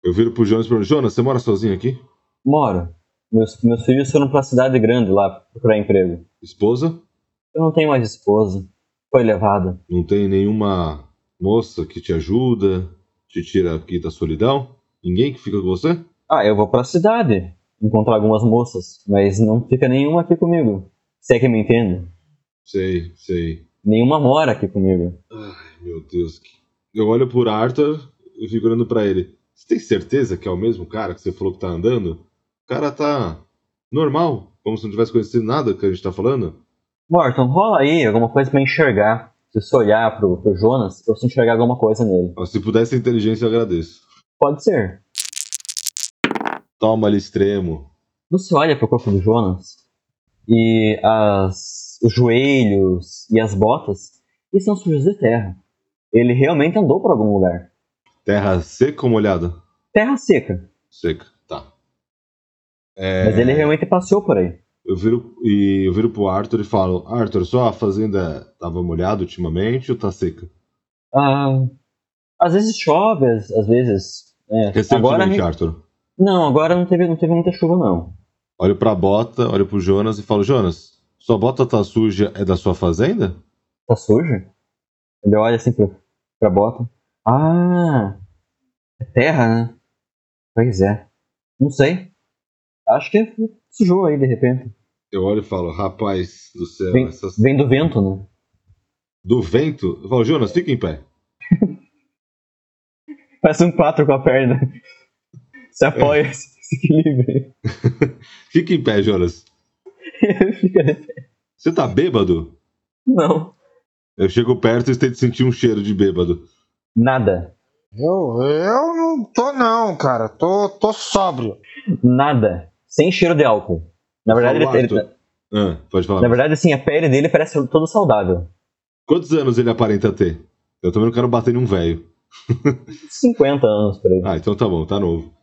Eu viro pro Jonas e pergunto: Jonas, você mora sozinho aqui? Moro. Meus, meus filhos foram pra cidade grande lá procurar emprego. Esposa? Eu não tenho mais esposa. Foi levada. Não tem nenhuma moça que te ajuda, te tira aqui da solidão? Ninguém que fica com você? Ah, eu vou pra cidade encontrar algumas moças, mas não fica nenhuma aqui comigo. Se é que me entende. Sei, sei. Nenhuma mora aqui comigo. Ai, meu Deus. Eu olho por Arthur e fico olhando pra ele. Você tem certeza que é o mesmo cara que você falou que tá andando? O cara tá normal, como se não tivesse conhecido nada que a gente tá falando. Morton, rola aí alguma coisa pra enxergar. Se você olhar pro, pro Jonas, eu se enxergar alguma coisa nele. Se pudesse inteligência, eu agradeço. Pode ser. Toma ali extremo. Você olha pro corpo do Jonas e as, os joelhos e as botas estão sujos de terra. Ele realmente andou por algum lugar. Terra seca ou molhada? Terra seca, Seca, tá. É, mas ele realmente passeou por aí. eu, viro, e eu viro pro Arthur e falo: Arthur, só a fazenda tava molhada ultimamente ou tá seca? Ah, às vezes chove, às, vezes. É, agora, Recentemente, Arthur. Não, agora não teve, não teve muita chuva, não. Olho pra bota, olho pro Jonas e falo: Jonas, sua bota tá suja, é da sua fazenda? Tá sujo? Ele olha assim pra, pra bota. Ah, é terra, né? Pois é. Não sei. Acho que sujou aí de repente. Eu olho e falo: Rapaz do céu, Vem, essas... vem do vento, né? do vento. Eu falo: Jonas, fica em pé. Parece um quatro com a perna. Se apoia, se se equilibra. Fica em pé, Jonas. Fica de pé. Você tá bêbado? Não. Eu chego perto e tento sentir um cheiro de bêbado. Nada. Eu, eu não tô não, cara. Tô, tô sóbrio. Nada. Sem cheiro de álcool. Na verdade, ele, ele-. Ah, pode falar. na verdade, assim, a pele dele parece todo saudável. Quantos anos ele aparenta ter? Eu também não quero bater em um velho. 50 anos por aí. Ah, então tá bom, tá novo.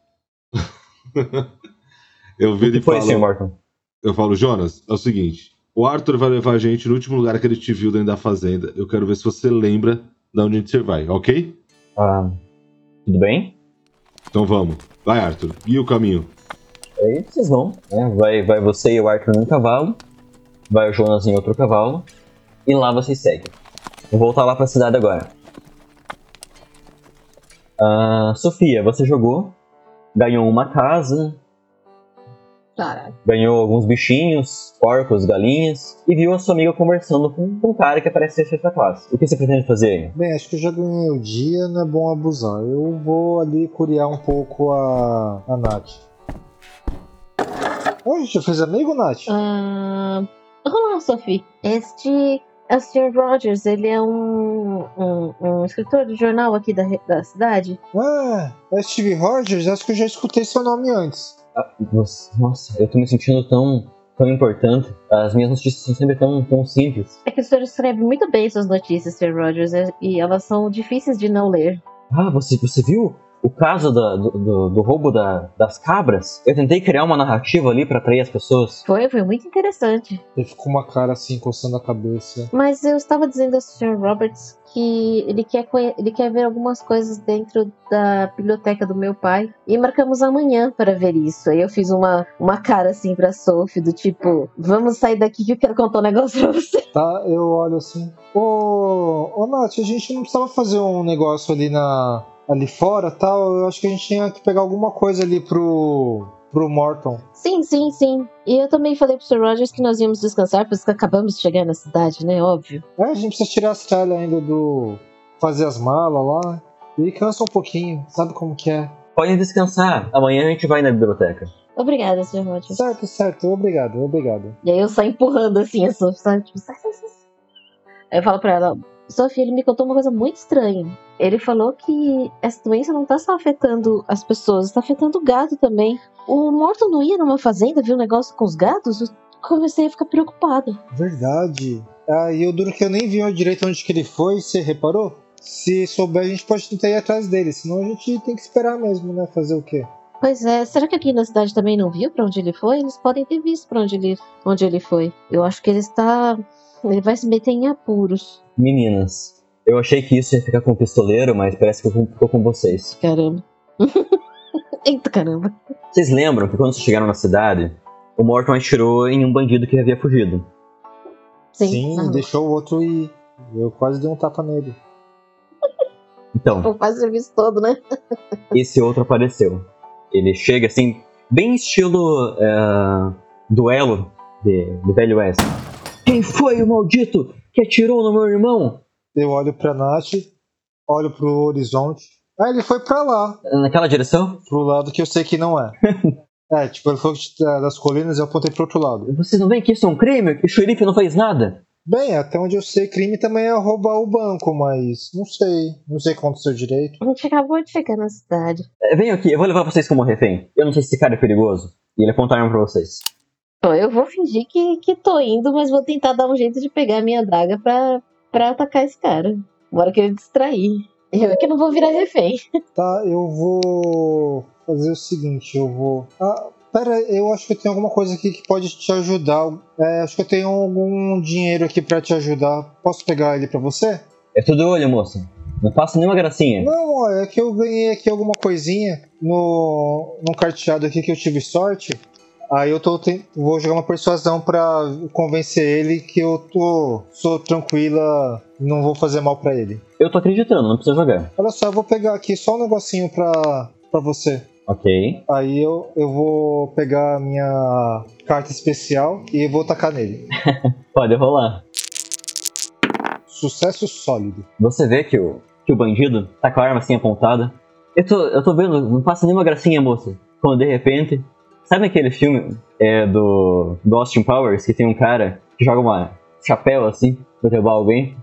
eu viro e falo. Morton? eu falo, Jonas, é o seguinte, o Arthur vai levar a gente no último lugar que ele te viu dentro da fazenda. Eu quero ver se você lembra de onde você vai, ok? Ah, tudo bem? Então vamos. Vai, Arthur, guia o caminho. Aí vocês vão. né? Vai, vai você e o Arthur num cavalo. Vai o Jonas em outro cavalo. E lá vocês seguem. Vou voltar lá pra cidade agora. Ah, Sofia, você jogou. Ganhou uma casa. Caralho. Ganhou alguns bichinhos, porcos, galinhas. E viu a sua amiga conversando com, um cara que parece ser sexta classe. O que você pretende fazer? Bem, acho que eu já ganhei o dia, não é bom abusar. Eu vou ali curiar um pouco a, a Nath. Oi, a gente já fez amigo, Nath? Ah, Olá, Sophie. Este é o Sr. Rogers. Ele é um, um, um escritor de jornal aqui da, da cidade. Ah, é Steve Rogers? Acho que eu já escutei seu nome antes. Ah, nossa, eu tô me sentindo tão, tão importante. As minhas notícias são sempre tão, tão simples. É que o senhor escreve muito bem suas notícias, Sr. Rogers, é- e elas são difíceis de não ler. Ah, você, você viu o caso da- do, do, do roubo da- das cabras? Eu tentei criar uma narrativa ali pra atrair as pessoas. Foi, foi muito interessante. Ele ficou com uma cara assim, coçando a cabeça. Mas eu estava dizendo ao Sr. Roberts que ele quer, ele quer ver algumas coisas dentro da biblioteca do meu pai. E marcamos amanhã para ver isso. Aí eu fiz uma, uma cara assim pra Sophie, do tipo, vamos sair daqui que eu quero contar um negócio pra você. Tá, eu olho assim. Ô, ô Nath, a gente não precisava fazer um negócio ali na. Ali fora tal. Eu acho que a gente tinha que pegar alguma coisa ali pro. pro Morton. Sim, sim, sim. E eu também falei pro Sr. Rogers que nós íamos descansar, pois que acabamos de chegar na cidade, né? Óbvio. É, a gente precisa tirar as tralhas ainda do. fazer as malas lá. E cansa um pouquinho, sabe como que é? Podem descansar. Amanhã a gente vai na biblioteca. Obrigada, Sr. Rogers. Certo, certo, obrigado, obrigado. E aí eu saio empurrando assim a Sophie, sabe? Tipo, sai, sai. sai. Aí eu falo pra ela, Sophie, ele me contou uma coisa muito estranha. Ele falou que essa doença não tá só afetando as pessoas, tá afetando o gado também. O Morton não ia numa fazenda, viu um negócio com os gados? Eu comecei a ficar preocupada. Verdade. Ah, e o duro que eu nem vi direito onde que ele foi, você reparou? Se souber, a gente pode tentar ir atrás dele, senão a gente tem que esperar mesmo, né? Fazer o quê? Pois é, será que aqui na cidade também não viu pra onde ele foi? Eles podem ter visto pra onde ele, onde ele foi. Eu acho que ele está. Ele vai se meter em apuros. Meninas, eu achei que isso ia ficar com o pistoleiro, mas parece que ficou com vocês. Caramba. Eita caramba. Vocês lembram que quando vocês chegaram na cidade, o Morton atirou em um bandido que havia fugido. Sim. Ah, deixou o outro ir. Eu quase dei um tapa nele. Então, Foi quase o serviço todo, né? esse outro apareceu. Ele chega assim, bem estilo é, duelo de, de Velho Oeste. Quem foi o maldito que atirou no meu irmão? Eu olho pra Nath, olho pro horizonte. Ah, ele foi pra lá, Naquela direção? pro lado que eu sei que não é. é, tipo, ele foi das colinas e eu apontei pro outro lado. Vocês não veem que isso é um crime? Que o xerife não fez nada? Bem, até onde eu sei, crime também é roubar o banco, mas não sei. Não sei quanto seu direito. A gente acabou de chegar na cidade. É, Venham aqui, eu vou levar vocês como refém. Eu não sei se esse cara é perigoso. E ele aponta a arma pra vocês. Bom, eu vou fingir que, que tô indo, mas vou tentar dar um jeito de pegar a minha adaga pra, pra atacar esse cara. Bora que ele distrair. Eu é que não vou virar refém. Tá, eu vou fazer o seguinte, eu vou. Ah, pera, eu acho que eu tenho alguma coisa aqui que pode te ajudar. É, acho que eu tenho algum dinheiro aqui pra te ajudar. Posso pegar ele pra você? É tudo olho, moça. Não faça nenhuma gracinha. Não, ó, é que eu ganhei aqui alguma coisinha no, no carteado aqui que eu tive sorte. Aí eu tô vou jogar uma persuasão pra convencer ele que eu tô sou tranquila, não vou fazer mal pra ele. Eu tô acreditando, não precisa jogar. Olha só, eu vou pegar aqui só um negocinho pra, pra você. Ok. Aí eu, eu vou pegar a minha carta especial e vou tacar nele. Pode rolar. Sucesso sólido. Você vê que o, que o bandido tá com a arma assim apontada. Eu tô, eu tô vendo, não passa nenhuma gracinha, moça. Quando de repente. Sabe aquele filme é, do, do Austin Powers que tem um cara que joga uma chapéu assim pra derrubar alguém?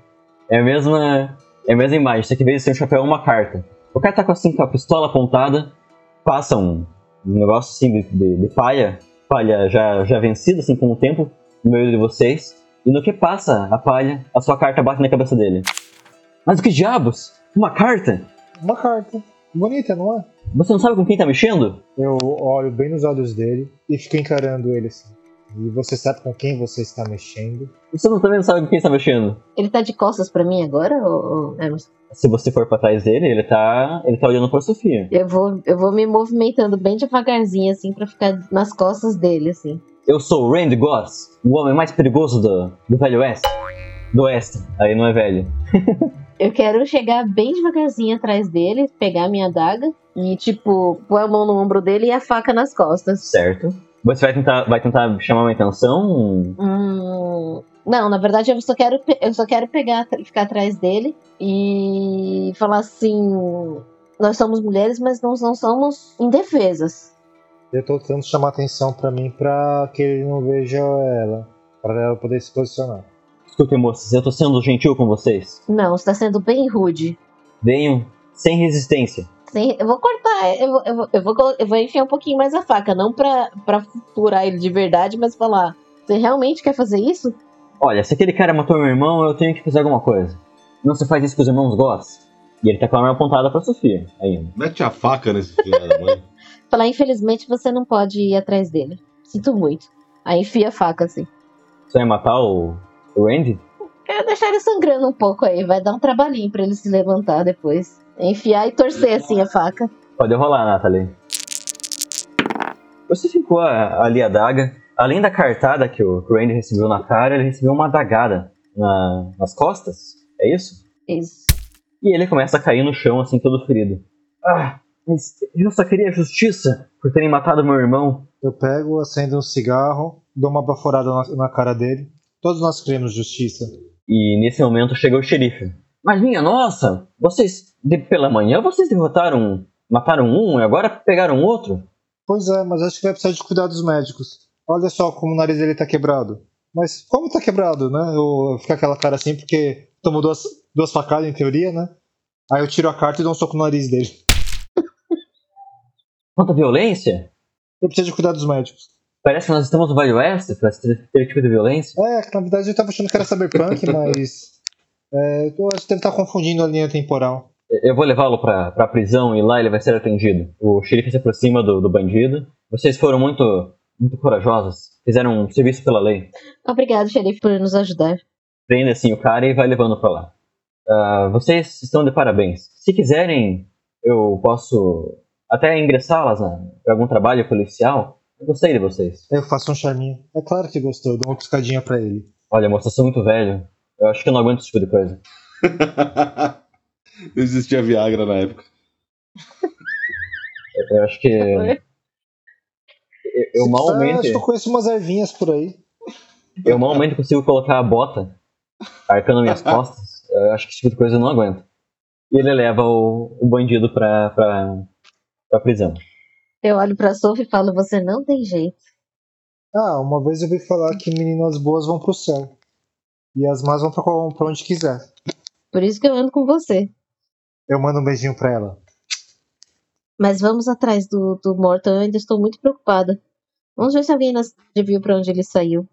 É a mesma, é a mesma imagem, só que em vez de ser um chapéu, é uma carta. O cara tá com, assim, com a pistola apontada, passa um, um negócio assim de, de, de palha, palha já, já vencida, assim, com o tempo, no meio de vocês. E no que passa a palha, a sua carta bate na cabeça dele. Mas o que diabos? Uma carta? Uma carta. Bonita, não é? Você não sabe com quem tá mexendo? Eu olho bem nos olhos dele e fico encarando ele assim. E você sabe com quem você está mexendo? Você não, também não sabe com quem está mexendo. Ele tá de costas pra mim agora, ou, ou Emerson? Se você for pra trás dele, ele tá, ele tá olhando pra Sofia. Eu vou, eu vou me movimentando bem devagarzinho, assim, pra ficar nas costas dele, assim. Eu sou o Randy Goss, o homem mais perigoso do, do Velho Oeste. Do Oeste, aí não é velho. Eu quero chegar bem devagarzinho atrás dele, pegar a minha adaga e, tipo, pôr a mão no ombro dele e a faca nas costas. Certo. Você vai tentar, vai tentar chamar uma atenção? Hum, não, na verdade eu só quero, eu só quero pegar, ficar atrás dele e falar assim: nós somos mulheres, mas nós não somos indefesas. Eu tô tentando chamar atenção pra mim pra que ele não veja ela. Pra ela poder se posicionar. Moças, eu tô sendo gentil com vocês. Não, você tá sendo bem rude. Venham sem resistência. Sim, eu vou cortar, eu vou, eu, vou, eu, vou, eu vou enfiar um pouquinho mais a faca, não pra, pra furar ele de verdade, mas falar: você realmente quer fazer isso? Olha, se aquele cara matou meu irmão, eu tenho que fazer alguma coisa. Não se faz isso com os irmãos Goss. E ele tá com a arma apontada pra Sofia ainda. Mete a faca nesse filho da mãe. Falar, infelizmente você não pode ir atrás dele. Sinto muito. Aí enfia a faca assim. Você vai matar o, o Randy? Quero deixar ele sangrando um pouco aí, vai dar um trabalhinho pra ele se levantar depois. Enfiar e torcer assim a faca. Pode rolar, Nathalie. Você ficou ali a daga. Além da cartada que o Randy recebeu na cara, ele recebeu uma adagada na- nas costas. É isso? Isso. E ele começa a cair no chão, assim, todo ferido. Ah, mas eu só queria justiça por terem matado meu irmão. Eu pego, acendo um cigarro, dou uma baforada na, na cara dele. Todos nós queremos justiça. E nesse momento chega o xerife. Mas minha nossa, vocês, de, pela manhã, vocês derrotaram, mataram um e agora pegaram outro? Pois é, mas acho que vai precisar de cuidados médicos. Olha só como o nariz dele tá quebrado. Mas como tá quebrado, né? Eu fico aquela cara assim porque tomou duas, duas facadas em teoria, né? Aí eu tiro a carta e dou um soco no nariz dele. Quanta violência? Eu preciso de cuidados médicos. Parece que nós estamos no Velho Oeste pra esse ter tipo de violência. É, que na verdade eu tava achando que era cyberpunk, mas. É, eu acho que deve estar confundindo a linha temporal. Eu vou levá-lo pra, pra prisão e lá ele vai ser atendido. O xerife se aproxima do, do bandido. Vocês foram muito, muito corajosos. Fizeram um serviço pela lei. Obrigado, xerife, por nos ajudar. Prende assim o cara e vai levando pra lá. Ah, vocês estão de parabéns. Se quiserem, eu posso até ingressá-las na- pra algum trabalho policial. Eu gostei de vocês. Eu faço um charminho. É claro que gostou, eu dou uma piscadinha pra ele. Olha, moça, eu sou muito velho. Eu acho que eu não aguento esse tipo de coisa. Não existia Viagra na época. Eu, eu acho que. Eu, eu Se malmente. Acho que eu conheço umas ervinhas por aí. Eu malmente consigo colocar a bota arcando minhas costas. Eu acho que esse tipo de coisa eu não aguento. E ele leva o, o bandido pra, pra, pra prisão. Eu olho pra Sophie e falo: você não tem jeito. Ah, uma vez eu ouvi falar que meninas boas vão pro céu. E as más vão pra, pra onde quiser. Por isso que eu ando com você. Eu mando um beijinho pra ela. Mas vamos atrás do, do Morton, eu ainda estou muito preocupada. Vamos ver se alguém na cidade viu pra onde ele saiu.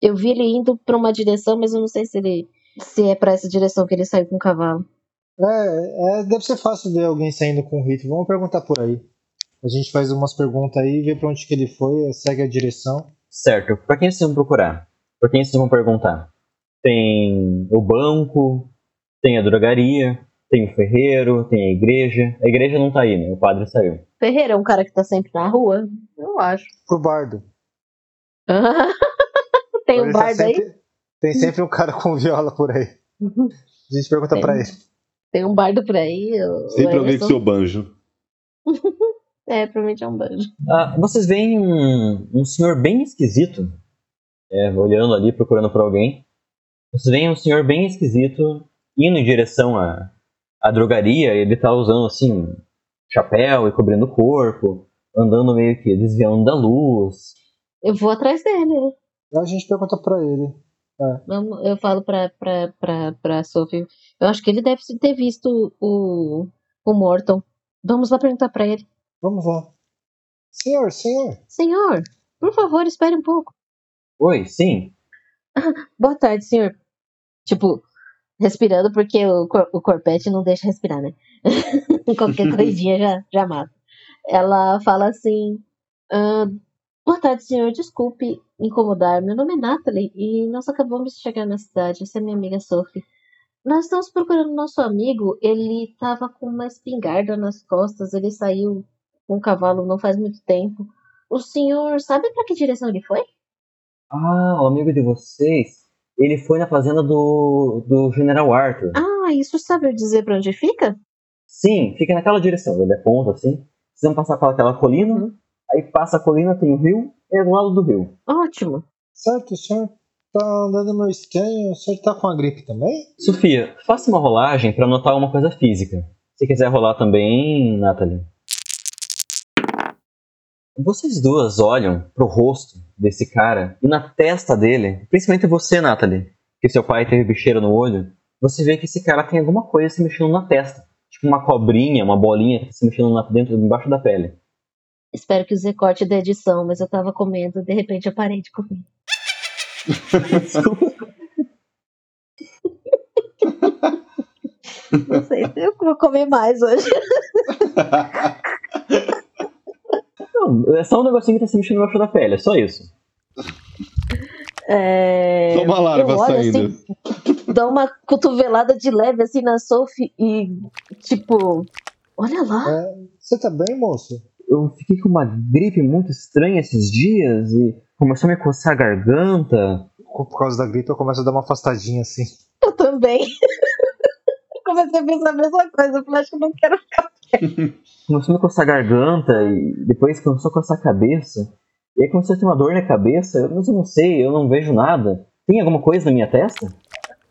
Eu vi ele indo pra uma direção, mas eu não sei se ele se é pra essa direção que ele saiu com o cavalo. É, é, deve ser fácil ver alguém saindo com o Hit. Vamos perguntar por aí. A gente faz umas perguntas aí, vê pra onde que ele foi, segue a direção. Certo. Pra quem vocês vão procurar? Pra quem vocês vão perguntar? Tem o banco, tem a drogaria, tem o ferreiro, tem a igreja. A igreja não tá aí, né? O padre saiu. Ferreira é um cara que tá sempre na rua? Eu acho. Pro bardo. tem um tá bardo aí? sempre- Tem sempre um cara com viola por aí. A gente pergunta Tem. pra ele. Tem um bardo por aí? Sempre alguém com seu banjo. É, provavelmente é um banjo. Ah, vocês veem um, um senhor bem esquisito, é, olhando ali, procurando por alguém. Vocês veem um senhor bem esquisito indo em direção à, à drogaria. Ele tá usando assim um chapéu e cobrindo o corpo, andando meio que desviando da luz. Eu vou atrás dele. né? A gente pergunta pra ele. É. Eu falo pra, pra, pra, pra Sophie. Eu acho que ele deve ter visto o, o Morton. Vamos lá perguntar pra ele. Vamos lá. Senhor, senhor. Senhor, por favor, espere um pouco. Oi, sim. Boa tarde, senhor. Tipo, respirando porque o, cor- o corpete não deixa respirar, né? Qualquer coisinha já, já mata. Ela fala assim: "Ah, Boa tarde, senhor. Desculpe incomodar. Meu nome é Natalie e nós acabamos de chegar na cidade. Essa é minha amiga Sophie. Nós estamos procurando nosso amigo. Ele estava com uma espingarda nas costas. Ele saiu um cavalo não faz muito tempo. O senhor sabe para que direção ele foi? Ah, o amigo de vocês. Ele foi na fazenda do, do General Arthur. Ah, isso sabe dizer para onde fica? Sim, fica naquela direção. Ele aponta assim. Precisam passar pelaquela colina. Aí passa a colina, tem o rio. E é do lado do rio. Ótimo. Certo, o senhor tá andando meio estranho. O senhor tá com a gripe também? Sofia, faça uma rolagem para anotar uma coisa física. Se quiser rolar também, Nathalie. Vocês duas olham pro rosto desse cara e na testa dele, principalmente você, Nathalie, que seu pai teve bicheira no olho, você vê que esse cara tem alguma coisa se mexendo na testa. Tipo uma cobrinha, uma bolinha que tá se mexendo na- dentro, embaixo da pele. Espero que use corte da edição, mas eu tava comendo, de repente eu parei de comer. Não sei se eu vou comer mais hoje. Não, é só um negocinho que tá se mexendo embaixo da pele, é só isso. É... Só uma larva olho saindo. assim, dou uma cotovelada de leve assim na Sophie e tipo, olha lá. É, você tá bem, moço? Eu fiquei com uma gripe muito estranha esses dias e começou a me coçar a garganta. Por causa da gripe eu começo a dar uma afastadinha assim. Eu também. Comecei a pensar a mesma coisa, eu falei, acho que eu não quero começou a me coçar a garganta e depois começou a coçar a cabeça. E aí começou a ter uma dor na cabeça, mas eu não sei, eu não vejo nada. Tem alguma coisa na minha testa?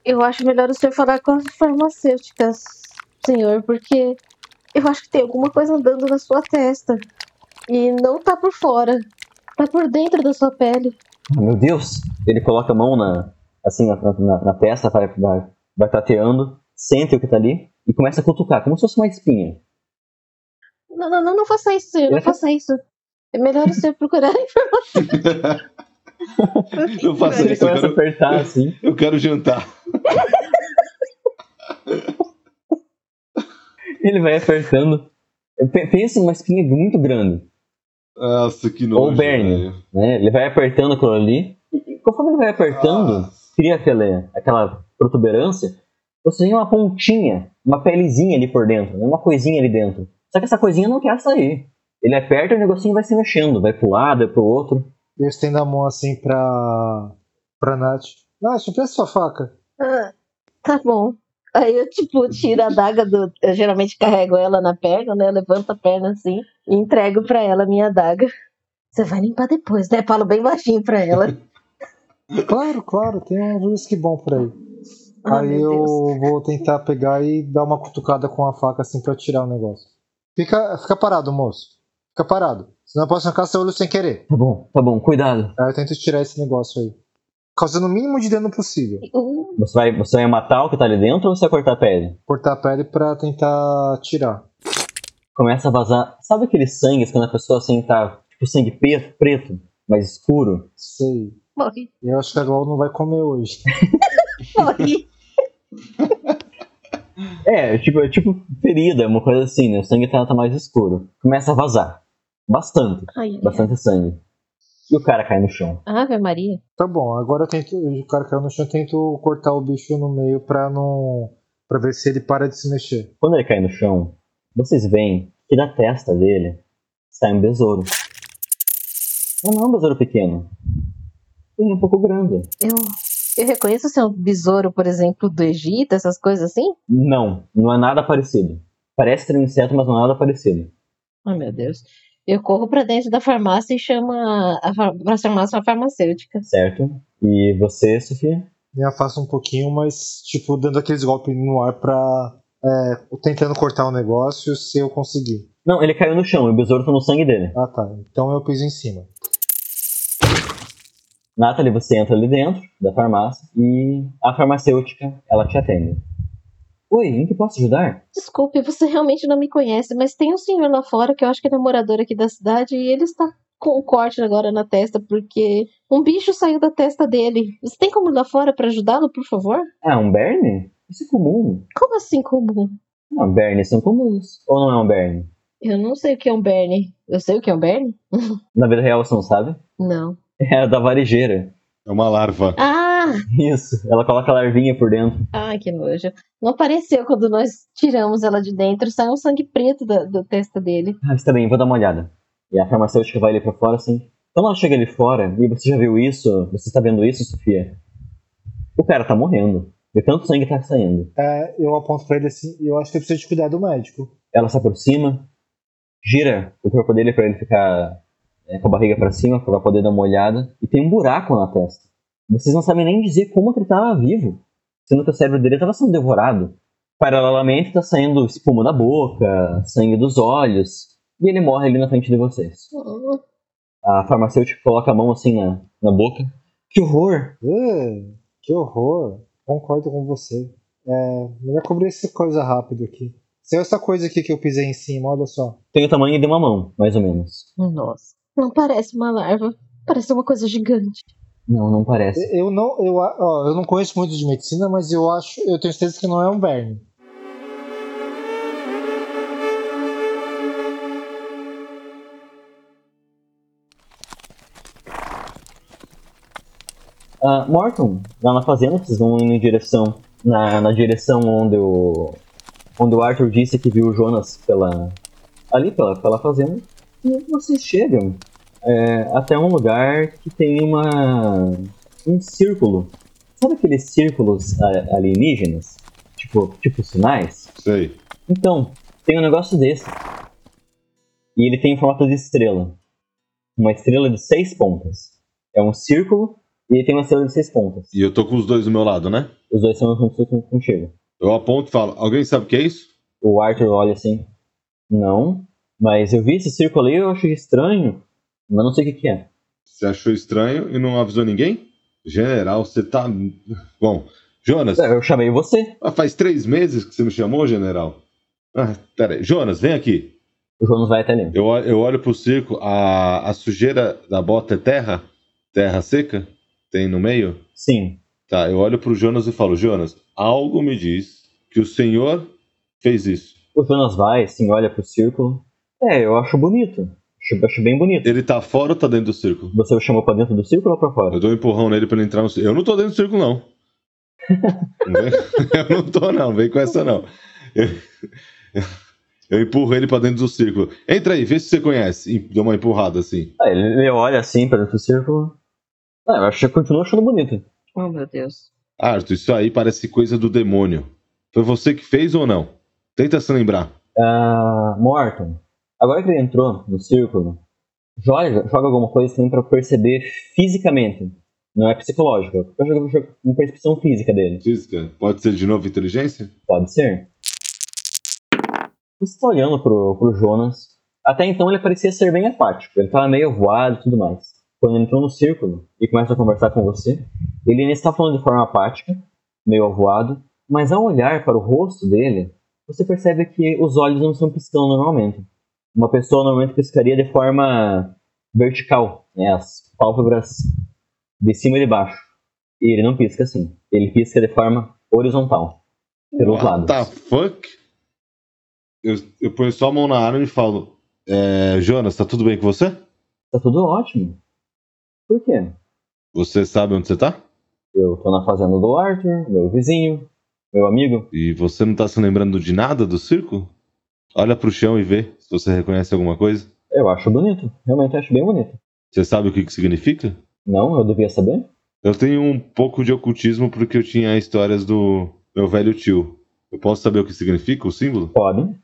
Eu acho melhor o senhor falar com as farmacêuticas, senhor, porque eu acho que tem alguma coisa andando na sua testa. E não tá por fora. Tá por dentro da sua pele. Meu Deus! Ele coloca a mão na, assim, na, na, na testa, vai, vai, vai tateando, sente o que tá ali e começa a cutucar, como se fosse uma espinha. Não, não, não, não faça isso. Não faça isso. É melhor o senhor procurar informação. Eu faço Ele isso, eu começa a quero, apertar assim. eu quero jantar. Ele vai apertando. Pe- Pensa numa espinha muito grande. Nossa, que nojo. Ou Bernie. né? Ele vai apertando aquilo ali. E conforme ele vai apertando, Ah. cria aquela, aquela protuberância. Você tem uma pontinha, uma pelezinha ali por dentro, né? uma coisinha ali dentro. Só que essa coisinha não quer sair. Ele aperta e o negocinho vai se mexendo, vai pro lado, vai pro outro. Eu estendo a mão assim pra. pra Nath. Nath, presta sua faca. Ah, tá bom. Aí eu, tipo, tiro a daga do. Eu geralmente carrego ela na perna, né? Levanto a perna assim e entrego pra ela a minha daga. Você vai limpar depois, né? Falo bem baixinho pra ela. Claro, claro, tem um whisky bom por aí. Ah, aí eu Deus. vou tentar pegar e dar uma cutucada com a faca assim pra tirar o negócio. Fica, fica parado, moço. Fica parado. Senão eu posso arrancar seu olho sem querer. Tá bom, tá bom, cuidado. Aí eu tento tirar esse negócio aí. Causando o mínimo de dano possível. Uh, Você vai, você vai matar o que tá ali dentro ou você vai cortar a pele? Cortar a pele pra tentar tirar. Começa a vazar. Sabe aqueles sangues quando a pessoa assim tá, tipo, sangue preto, preto mais escuro? Sei. morri, E eu acho que a Glau não vai comer hoje. morri. É, tipo, é tipo ferida, uma coisa assim, né? O sangue tá, tá mais escuro. Começa a vazar. Bastante. Ai, Bastante sangue. E o cara cai no chão. Ave Maria. Tá bom, agora eu tento. O cara caiu no chão, eu tento cortar o bicho no meio pra não. pra ver se ele para de se mexer. Quando ele cai no chão, vocês veem que da testa dele sai um besouro. Não é um besouro pequeno. Ele é um pouco grande. Eu, eu reconheço ser um besouro, por exemplo, do Egito, essas coisas assim? Não, não é nada parecido. Parece ter um inseto, mas não é nada parecido. Ai, meu Deus. Eu corro pra dentro da farmácia e chamo a, a, far- farmácia uma farmacêutica. Certo? E você, Sofia? Me afasta um pouquinho, mas, tipo, dando aqueles golpes no ar pra. É, tentando cortar o negócio se eu conseguir. Não, ele caiu no chão e o besouro tá no sangue dele. Ah tá, então eu piso em cima. Nathalie, você entra ali dentro da farmácia e a farmacêutica, ela te atende. Oi, em que posso ajudar? Desculpe, você realmente não me conhece, mas tem um senhor lá fora que eu acho que é morador aqui da cidade e ele está com um corte agora na testa porque um bicho saiu da testa dele. Você tem como ir lá fora para ajudá-lo, por favor? Ah, um berne? Isso é comum. Como assim comum? Não, bernes são comuns. Ou não é um berne? Eu não sei o que é um berne. Eu sei o que é um berne? Na vida real você não sabe? Não. É a da varejeira. É uma larva. Ah! Isso, ela coloca a larvinha por dentro. Ai, que nojo. Não apareceu quando nós tiramos ela de dentro, saiu um sangue preto da, da testa dele. Ah, está bem, vou dar uma olhada. E a farmacêutica vai ali pra fora assim. Quando ela chega ali fora, e você já viu isso, você está vendo isso, Sofia? O cara tá morrendo. De tanto sangue tá saindo. É, eu aponto pra ele assim, e eu acho que ele precisa de cuidado médico. Ela se aproxima, gira o corpo dele pra ele ficar é, com a barriga pra cima, pra poder dar uma olhada. E tem um buraco na testa. Vocês não sabem nem dizer como que ele tava vivo. Sendo que o cérebro dele tava sendo devorado. Paralelamente tá saindo espuma da boca, sangue dos olhos. E ele morre ali na frente de vocês. Hum, A farmacêutica coloca a mão assim na, na boca. Que horror! Uh, que horror. Concordo com você. É, melhor cobrir essa coisa rápido aqui. Saiu essa coisa aqui que eu pisei em cima, olha só. Tem o tamanho de uma mão, mais ou menos. Nossa. Não parece uma larva. Parece uma coisa gigante. Não, não parece. Eu não, eu, ó, eu não conheço muito de medicina, mas eu acho, eu tenho certeza que não é um verme. Ah, Morton, lá na fazenda, vocês vão indo em direção. Na, na direção onde o. Onde o Arthur disse que viu o Jonas pela. Ali pela, pela fazenda. E vocês chegam é, até um lugar que tem uma. um círculo. Sabe aqueles círculos alienígenas? Tipo, tipo sinais? Sei. Então, tem um negócio desse. E ele tem formato de estrela. Uma estrela de seis pontas. É um círculo e ele tem uma estrela de seis pontas. E eu tô com os dois do meu lado, né? Os dois são contigo. Eu aponto e falo: Alguém sabe o que é isso? O Arthur olha assim. Não, mas eu vi esse círculo aí eu achei estranho. Mas não sei o que, que é. Você achou estranho e não avisou ninguém? General, você tá. Bom, Jonas, É, Eu chamei você. ah, faz três meses que você me chamou, general. Ah, peraí. Jonas, vem aqui. O Jonas vai até ali. Eu, eu olho pro circo, a, a sujeira da bota é terra? Terra seca? Tem no meio? Sim. Tá, eu olho pro Jonas e falo: Jonas, algo me diz que o senhor fez isso. O Jonas vai, assim, olha pro círculo. É, eu acho bonito. Acho, acho bem bonito. Ele tá fora ou tá dentro do círculo? Você o chamou pra dentro do círculo ou pra fora? Eu dou um empurrão nele pra ele entrar no círculo. Eu não tô dentro do círculo, não. Eu não tô, não. Vem com essa, não. Eu, eu empurro ele pra dentro do círculo. Entra aí, vê se você conhece. E dou uma empurrada assim. Ah, ele, ele olha assim pra dentro do círculo. Ah, eu acho que continua achando bonito. Oh, meu Deus. Arthur, isso aí parece coisa do demônio. Foi você que fez ou não? Tenta se lembrar. Ah, Morton, agora que ele entrou no círculo, joga, joga alguma coisa assim pra perceber fisicamente. Não é psicológico. Eu jogo, uma percepção física dele. Física? Pode ser de novo inteligência? Pode ser. Você tá olhando pro, pro Jonas. Até então ele parecia ser bem apático. Ele tava meio voado e tudo mais. Quando ele entrou no círculo e começa a conversar com você, ele ainda está falando de forma apática, meio avoado, mas ao olhar para o rosto dele, você percebe que os olhos não estão piscando normalmente. Uma pessoa normalmente piscaria de forma vertical, né? as pálpebras de cima e de baixo. E ele não pisca assim. Ele pisca de forma horizontal, pelos What lados. the fuck? Eu, eu ponho só a mão na arma e falo: é, Jonas, tá tudo bem com você? Tá tudo ótimo. Por quê? Você sabe onde você tá? Eu tô na fazenda do Arthur, meu vizinho, meu amigo. E você não tá se lembrando de nada do circo? Olha pro chão e vê se você reconhece alguma coisa. Eu acho bonito. Realmente acho bem bonito. Você sabe o que, que significa? Não, eu devia saber? Eu tenho um pouco de ocultismo porque eu tinha histórias do meu velho tio. Eu posso saber o que significa o símbolo? Pode.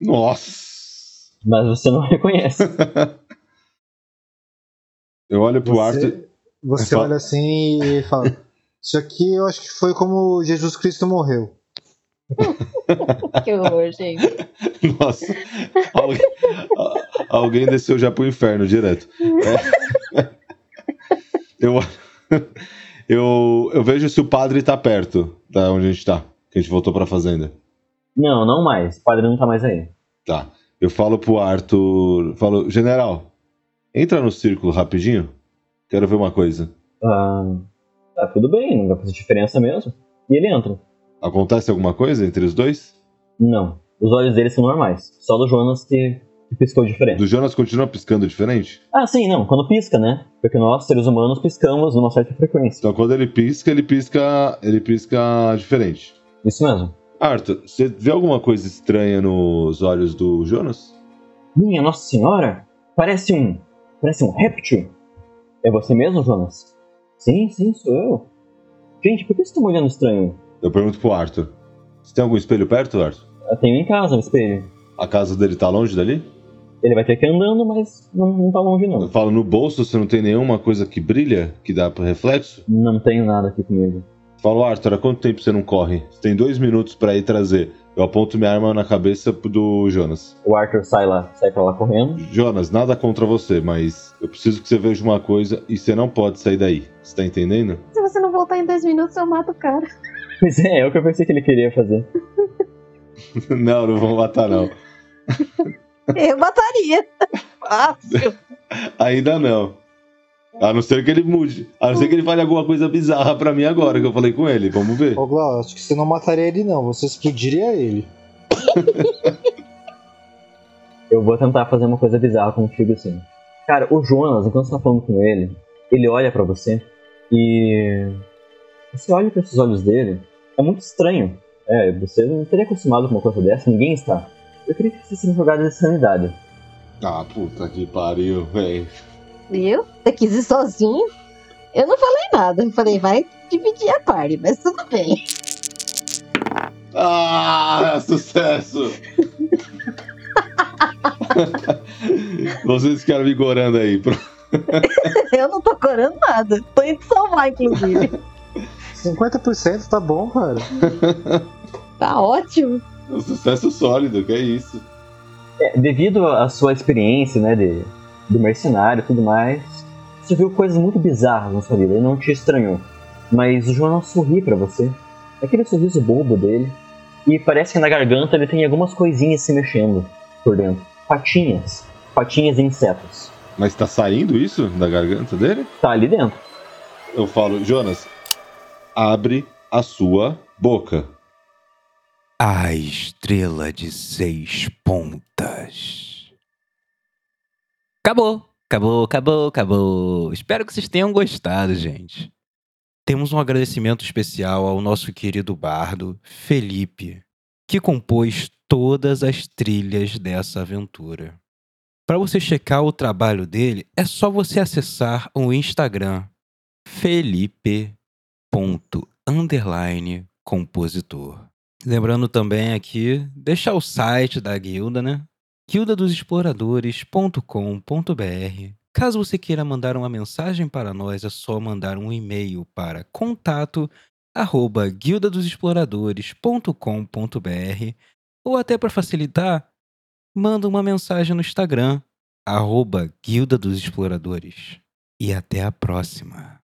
Nossa! Mas você não reconhece. Eu olho pro Arthur. Você, você Fala. olha assim e fala: Isso aqui eu acho que foi como Jesus Cristo morreu. Que horror, gente. Nossa! Alguém, alguém desceu já pro inferno direto. É. Eu, eu, eu vejo se o padre tá perto da onde a gente tá. Que a gente voltou pra fazenda. Não, não mais. O padre não tá mais aí. Tá. Eu falo pro Arthur. Falo, general, entra no círculo rapidinho. Quero ver uma coisa. Ah, tá, tudo bem, não vai fazer diferença mesmo. E ele entra. Acontece alguma coisa entre os dois? Não. Os olhos dele são normais. Só do Jonas que, que piscou diferente. Do Jonas continua piscando diferente? Ah, sim, não. Quando pisca, né? Porque nós, seres humanos, piscamos numa certa frequência. Então quando ele pisca, ele pisca. ele pisca diferente. Isso mesmo. Arthur, você vê alguma coisa estranha nos olhos do Jonas? Minha Nossa Senhora! Parece um. Parece um réptil. É você mesmo, Jonas? Sim, sim, sou eu. Gente, por que você tá me olhando estranho? Eu pergunto pro Arthur. Você tem algum espelho perto, Arthur? Eu tenho em casa um espelho. A casa dele tá longe dali? Ele vai ter que ir andando, mas não, não tá longe Eu não. falo, no bolso você não tem nenhuma coisa que brilha, que dá pro reflexo? Não tenho nada aqui comigo. Falo, Arthur, há quanto tempo você não corre? Você tem dois minutos pra ir trazer. Eu aponto minha arma na cabeça do Jonas. O Arthur sai lá, sai pra lá correndo. Jonas, nada contra você, mas eu preciso que você veja uma coisa e você não pode sair daí. Você tá entendendo? Se você não voltar em dois minutos, eu mato o cara. Pois é, é o que eu pensei que ele queria fazer. não, não vou matar, não. Eu mataria. Fácil. Ainda não. A não ser que ele mude. A não ser que ele fale alguma coisa bizarra pra mim agora que eu falei com ele. Vamos ver. Ô, Glau, acho que você não mataria ele, não. Você explodiria ele. Eu vou tentar fazer uma coisa bizarra contigo assim. Cara, o Jonas, enquanto você tá falando com ele, ele olha pra você e. Você olha pra esses olhos dele, é muito estranho. É, você não estaria acostumado com uma coisa dessa, ninguém está. Eu queria que você fosse jogado de sanidade. Ah, puta que pariu, velho. Viu? Você quis ir sozinho. Eu não falei nada. Eu falei, vai dividir a party, mas tudo bem. Ah, sucesso! Vocês ficaram me gorando aí. Pro- Eu não tô corando nada. Tô indo salvar, inclusive. 50% tá bom, cara. Tá ótimo. Um sucesso sólido, que é isso. É, devido à sua experiência, né, de, do mercenário e tudo mais, você viu coisas muito bizarras na sua vida e não te estranhou. Mas o Jonas sorri pra você. Aquele sorriso bobo dele. E parece que na garganta ele tem algumas coisinhas se mexendo por dentro. Patinhas. Patinhas de insetos. Mas tá saindo isso da garganta dele? Tá ali dentro. Eu falo, Jonas, abre a sua boca. A estrela de seis pontas. Acabou, acabou, acabou, acabou. Espero que vocês tenham gostado, gente. Temos um agradecimento especial ao nosso querido bardo, Felipe, que compôs todas as trilhas dessa aventura. Para você checar o trabalho dele, é só você acessar o Instagram felipe.compositor. Lembrando também aqui, deixar o site da guilda, né? guildadosexploradores.com.br. Caso você queira mandar uma mensagem para nós, é só mandar um e-mail para contato arroba guildadosexploradores.com.br ou até para facilitar, manda uma mensagem no Instagram arroba Guilda dos Exploradores. E até a próxima.